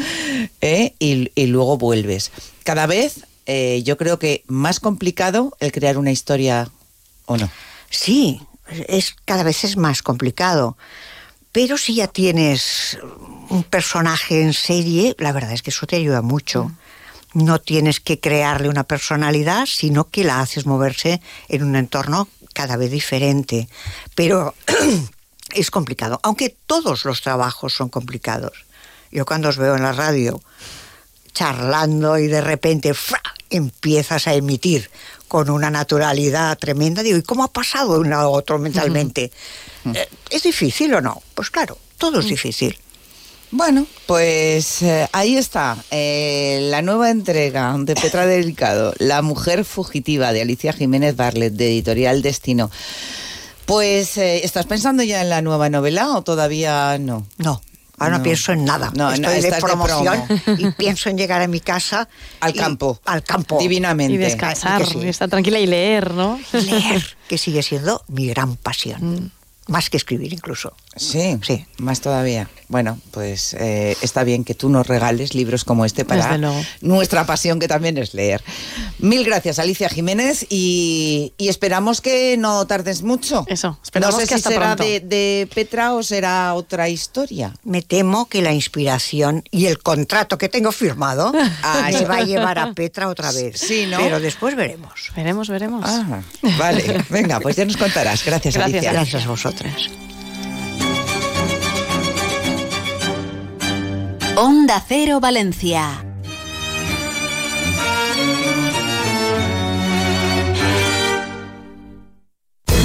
¿eh? y, y luego vuelves. Cada vez eh, yo creo que más complicado el crear una historia o no. Sí, es cada vez es más complicado. Pero si ya tienes un personaje en serie, la verdad es que eso te ayuda mucho. No tienes que crearle una personalidad, sino que la haces moverse en un entorno cada vez diferente. Pero [CLEARS THROAT] es complicado, aunque todos los trabajos son complicados. Yo cuando os veo en la radio charlando y de repente ¡fra! empiezas a emitir con una naturalidad tremenda, digo, ¿y cómo ha pasado de uno a otro mentalmente? Eh, ¿Es difícil o no? Pues claro, todo es difícil. Bueno, pues eh, ahí está eh, la nueva entrega de Petra Delicado, La mujer fugitiva de Alicia Jiménez Barlet, de Editorial Destino. Pues, eh, ¿estás pensando ya en la nueva novela o todavía no? No. Ahora no, pienso en nada. No, Estoy no, de promoción promo. y pienso en llegar a mi casa. Al y- campo. Al campo. Divinamente. Y descansar, sí. y estar tranquila y leer, ¿no? Leer, que sigue siendo mi gran pasión. Más que escribir incluso. Sí, Sí. más todavía. Bueno, pues eh, está bien que tú nos regales libros como este para nuestra pasión que también es leer. Mil gracias, Alicia Jiménez, y, y esperamos que no tardes mucho. Eso, esperamos no sé que si hasta será de, de Petra o será otra historia. Me temo que la inspiración y el contrato que tengo firmado Ah, me eso. va a llevar a Petra otra vez. Sí, ¿no? Pero después veremos. Veremos, veremos. Ah, vale, [LAUGHS] venga, pues ya nos contarás. Gracias, Gracias, Alicia. Gracias a Onda Cero Valencia.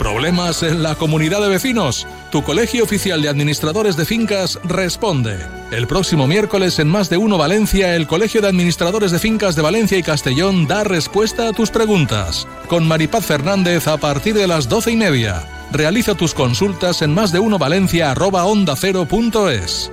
¿Problemas en la comunidad de vecinos? Tu Colegio Oficial de Administradores de Fincas responde. El próximo miércoles en Más de Uno Valencia, el Colegio de Administradores de Fincas de Valencia y Castellón da respuesta a tus preguntas. Con Maripaz Fernández a partir de las doce y media. Realiza tus consultas en más de uno Valencia arroba onda cero punto es.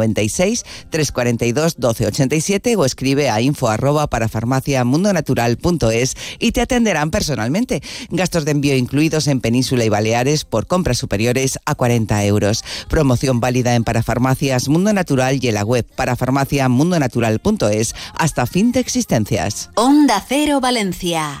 96 342 1287 o escribe a info arroba para farmaciamundonatural.es y te atenderán personalmente. Gastos de envío incluidos en Península y Baleares por compras superiores a 40 euros. Promoción válida en Parafarmacias Mundo Natural y en la web parafarmaciamundonatural.es hasta fin de existencias. Onda Cero Valencia.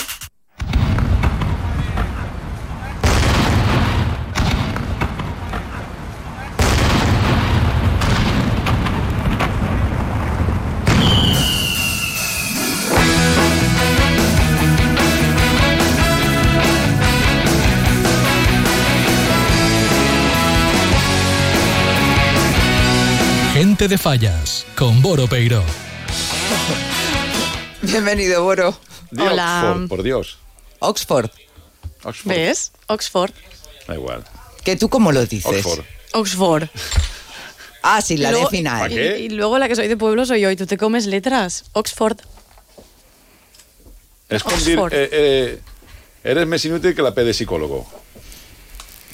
Gente de fallas con Boro Peiro. [LAUGHS] Bienvenido, Boro. Oxford, por Dios. Oxford. Oxford. ¿Ves? Oxford. Da igual. ¿Que tú cómo lo dices? Oxford. Oxford. Ah, sí, la Y de luego- final. Y, y luego la que soy de pueblo soy yo y tú te comes letras. Oxford. Es Oxford. eh, eh, eres més inútil que la P de psicòlogo.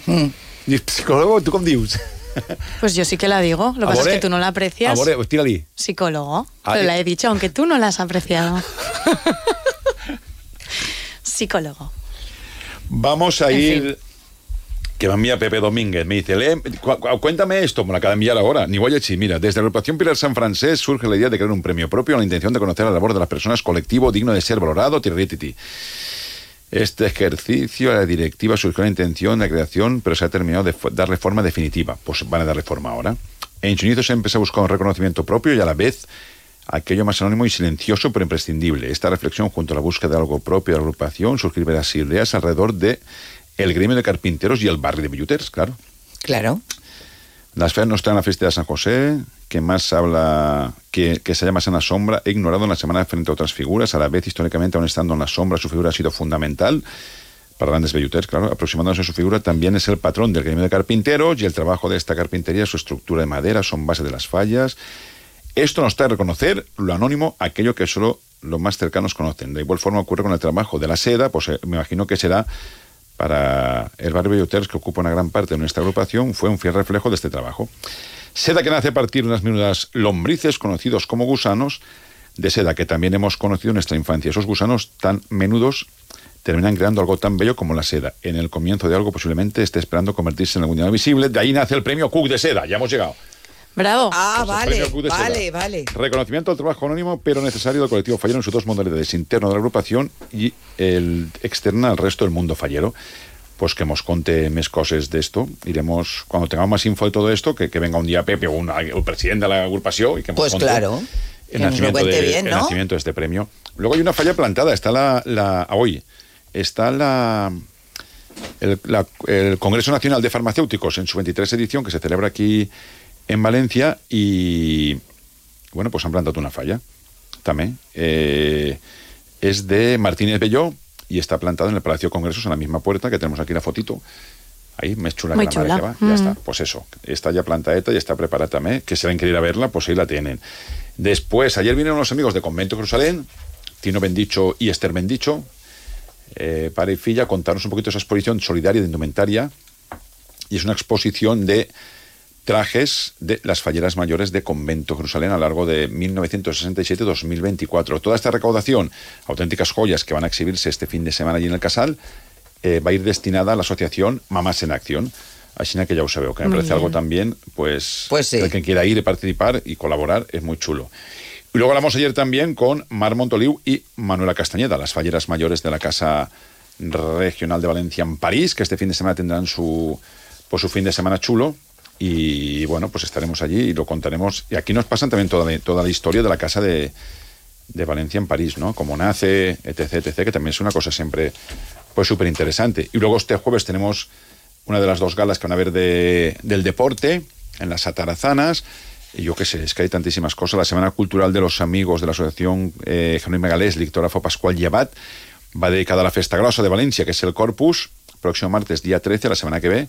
Mm. Dius, psicòlogo, tu com dius? Pues yo sí que la digo. Lo que pasa es que tú no la aprecias. A veure, pues tira-li. Psicólogo. Ah, Pero la he dicho, aunque tú no la has apreciado. [LAUGHS] Psicólogo. Vamos a En ir que me envía Pepe Domínguez. Me dice, "Lee, cu- cu- cuéntame esto, me lo acaba de enviar ahora. Mira, desde la agrupación Pilar San Francés surge la idea de crear un premio propio con la intención de conocer la labor de las personas, colectivo digno de ser valorado, tirirititi. Este ejercicio, la directiva surgió la intención de creación, pero se ha terminado de darle forma definitiva. Pues van a darle forma ahora. En su inicio se empezó a buscar un reconocimiento propio y a la vez aquello más anónimo y silencioso, pero imprescindible. Esta reflexión, junto a la búsqueda de algo propio de la agrupación, surgir las ideas alrededor de el gremio de carpinteros y el barrio de billuters, claro. Claro. Las feas no están en la fiesta de San José, que más habla, que, se halla más en la sombra, he ignorado en la semana frente a otras figuras, a la vez históricamente aún estando en la sombra, su figura ha sido fundamental para grandes belluters, claro, aproximándose a su figura, también es el patrón del gremio de carpinteros y el trabajo de esta carpintería, su estructura de madera, son base de las fallas. Esto nos está a reconocer lo anónimo, aquello que solo los más cercanos conocen. De igual forma ocurre con el trabajo de la seda, pues eh, me imagino que será para el barrio Belluters, que ocupa una gran parte de nuestra agrupación, fue un fiel reflejo de este trabajo. Seda que nace a partir de unas menudas lombrices conocidos como gusanos, de seda que también hemos conocido en nuestra infancia. Esos gusanos tan menudos terminan creando algo tan bello como la seda. En el comienzo de algo posiblemente esté esperando convertirse en algún día visible. De ahí nace el premio Cook de Seda. Ya hemos llegado. Bravo. Ah, vale, vale, vale. Reconocimiento al trabajo anónimo, pero necesario del colectivo fallero en sus dos modalidades, interno de la agrupación y el externa al resto del mundo fallero. Pues que nos conte más cosas de esto. Iremos, cuando tengamos más info de todo esto, que, que venga un día Pepe o una- el presidente de la agrupación y que nos Pues conte claro, el nacimiento, de, bien, el nacimiento de este premio. Luego hay una falla plantada, está la, la hoy, está la el, la- el Congreso Nacional de Farmacéuticos en su 23 edición que se celebra aquí en Valencia y bueno, pues han plantado una falla también. Eh, es de Martínez Belló y está plantado en el Palacio de Congresos en la misma puerta que tenemos aquí la fotito. Ahí, me chula Muy que la madre chula. que va. Ya Mm. está, pues eso. Está ya plantadeta y está preparada también. Que se ven querer ir a verla, pues ahí la tienen. Después, ayer vinieron los amigos de Convento Jerusalén, Tino Bendicho y Esther Bendicho, eh, para y filla, a contarnos un poquito esa exposición solidaria de indumentaria. Y es una exposición de trajes de las falleras mayores de Convento Jerusalén a lo largo de 1967-2024. Toda esta recaudación, auténticas joyas que van a exhibirse este fin de semana allí en el Casal, eh, va a ir destinada a la asociación Mamás en Acción. Así que ya os veo, que me Muy parece algo también, pues, Pues sí. el que quiera ir y participar y colaborar es muy chulo. Y luego hablamos ayer también con Mar Montoliu y Manuela Castañeda, las falleras mayores de la Casa Regional de Valencia en París, que este fin de semana tendrán su, pues, su fin de semana chulo. Y bueno, pues estaremos allí y lo contaremos. Y aquí nos pasan también toda la, toda la historia de la Casa de, de Valencia en París, ¿no? Cómo nace, etc, etc, que también es una cosa siempre pues súper interesante. Y luego este jueves tenemos una de las dos galas que van a haber de, del deporte en las Atarazanas. Y yo qué sé, es que hay tantísimas cosas. La Semana Cultural de los Amigos de la Asociación eh, Jerónimo Galés, Lictógrafo Pascual Llevat, va dedicada a la Festa Grossa de Valencia, que es el Corpus, próximo martes, día 13, la semana que ve.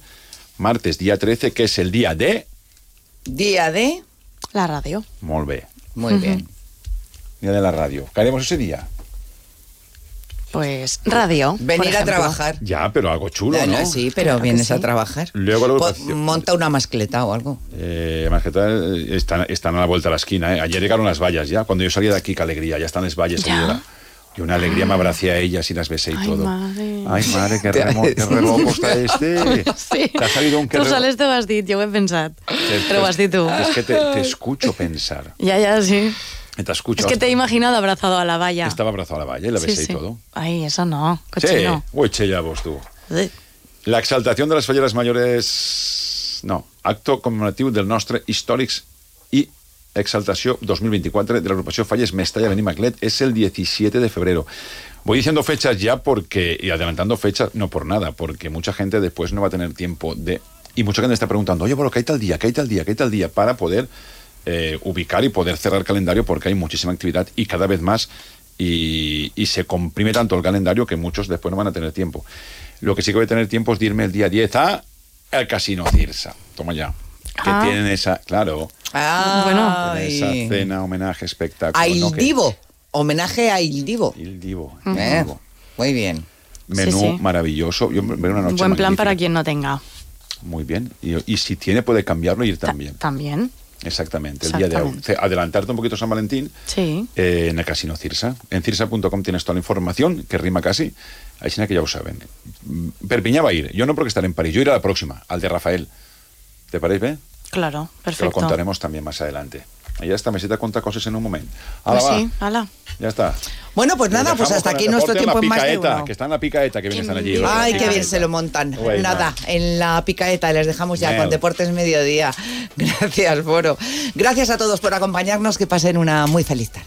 Martes, día 13, que es el día de... Día de... La radio. Molt bé. Muy bien. Día de la radio. ¿Qué haremos ese día? Pues radio. Venir a trabajar. Ya, pero algo chulo, No, sí, pero Claro vienes a trabajar. Luego monta una mascleta o algo. Eh, tal, eh, están, están a la vuelta de la esquina. ¿eh? Ayer llegaron las vallas ya. Cuando yo salía de aquí, qué alegría. Ya están las vallas. Ya. Y, y una alegría me abracé a ellas y las besé y Ay, todo. madre. Ay, madre, qué, [LAUGHS] remo, qué está este. [LAUGHS] Sí. Te ha salido un que re- sales has dit, jo ho he pensat. Però ho has dit tu. Es que te, te escucho pensar. [LAUGHS] Ya, ya, sí. Te escucho. Es que te he imaginado abrazado a la valla. Estaba abrazado a la valla y la Sí, besé sí. y todo. Ay, eso no, Sí, cochino. uy, che, ya vos tú. Sí. La exaltación de las falleras mayores... No, acto conmemorativo del nostre històrics i exaltació 2024 de la agrupación Falles Mestalla Benimaclet es el 17 de febrero. Voy diciendo fechas ya porque, y adelantando fechas, no por nada, porque mucha gente después no va a tener tiempo de... Y mucha gente está preguntando, oye, bueno, ¿qué hay tal día? ¿Qué hay tal día? ¿Qué hay tal día? Para poder eh, ubicar y poder cerrar calendario porque hay muchísima actividad y cada vez más y, se comprime tanto el calendario que muchos después no van a tener tiempo. Lo que sí que voy a tener tiempo es irme el día 10 a el Casino Cirsa. Toma ya. Que Ah. tienen esa, claro, Ah, tienen esa cena, homenaje, espectáculo. A Ildivo. Homenaje a Ildivo. Ildivo. Eh, Muy bien. Menú Sí, sí. maravilloso. Yo veo una noche Buen plan para quien no tenga. Muy bien. Y, y si tiene, puede cambiarlo y ir también. También. Exactamente. El día de hoy. Adelantarte un poquito San Valentín Sí. eh, en el Casino Cirsa. En cirsa.com tienes toda la información, que rima casi. Així que ja ho saben. Perpinyà va ir. Yo no porque estaré en París. Yo iré a la próxima, al de Rafael. ¿Te parece bien? Claro, Que perfecto. lo contaremos también más adelante. Y ya está, Mesita cuenta cosas en un momento. Pues Ala, va. sí, ala. Ya está. Bueno, pues nada, pues hasta aquí nuestro tiempo en la más de picaeta, uno. que está en la picaeta, que bien están allí. Ay, qué bien se lo montan. Bueno. Nada, en la picaeta les dejamos ya Mel. con Deportes Mediodía. [LAUGHS] Gracias, Foro. Gracias a todos por acompañarnos. Que pasen una muy feliz tarde.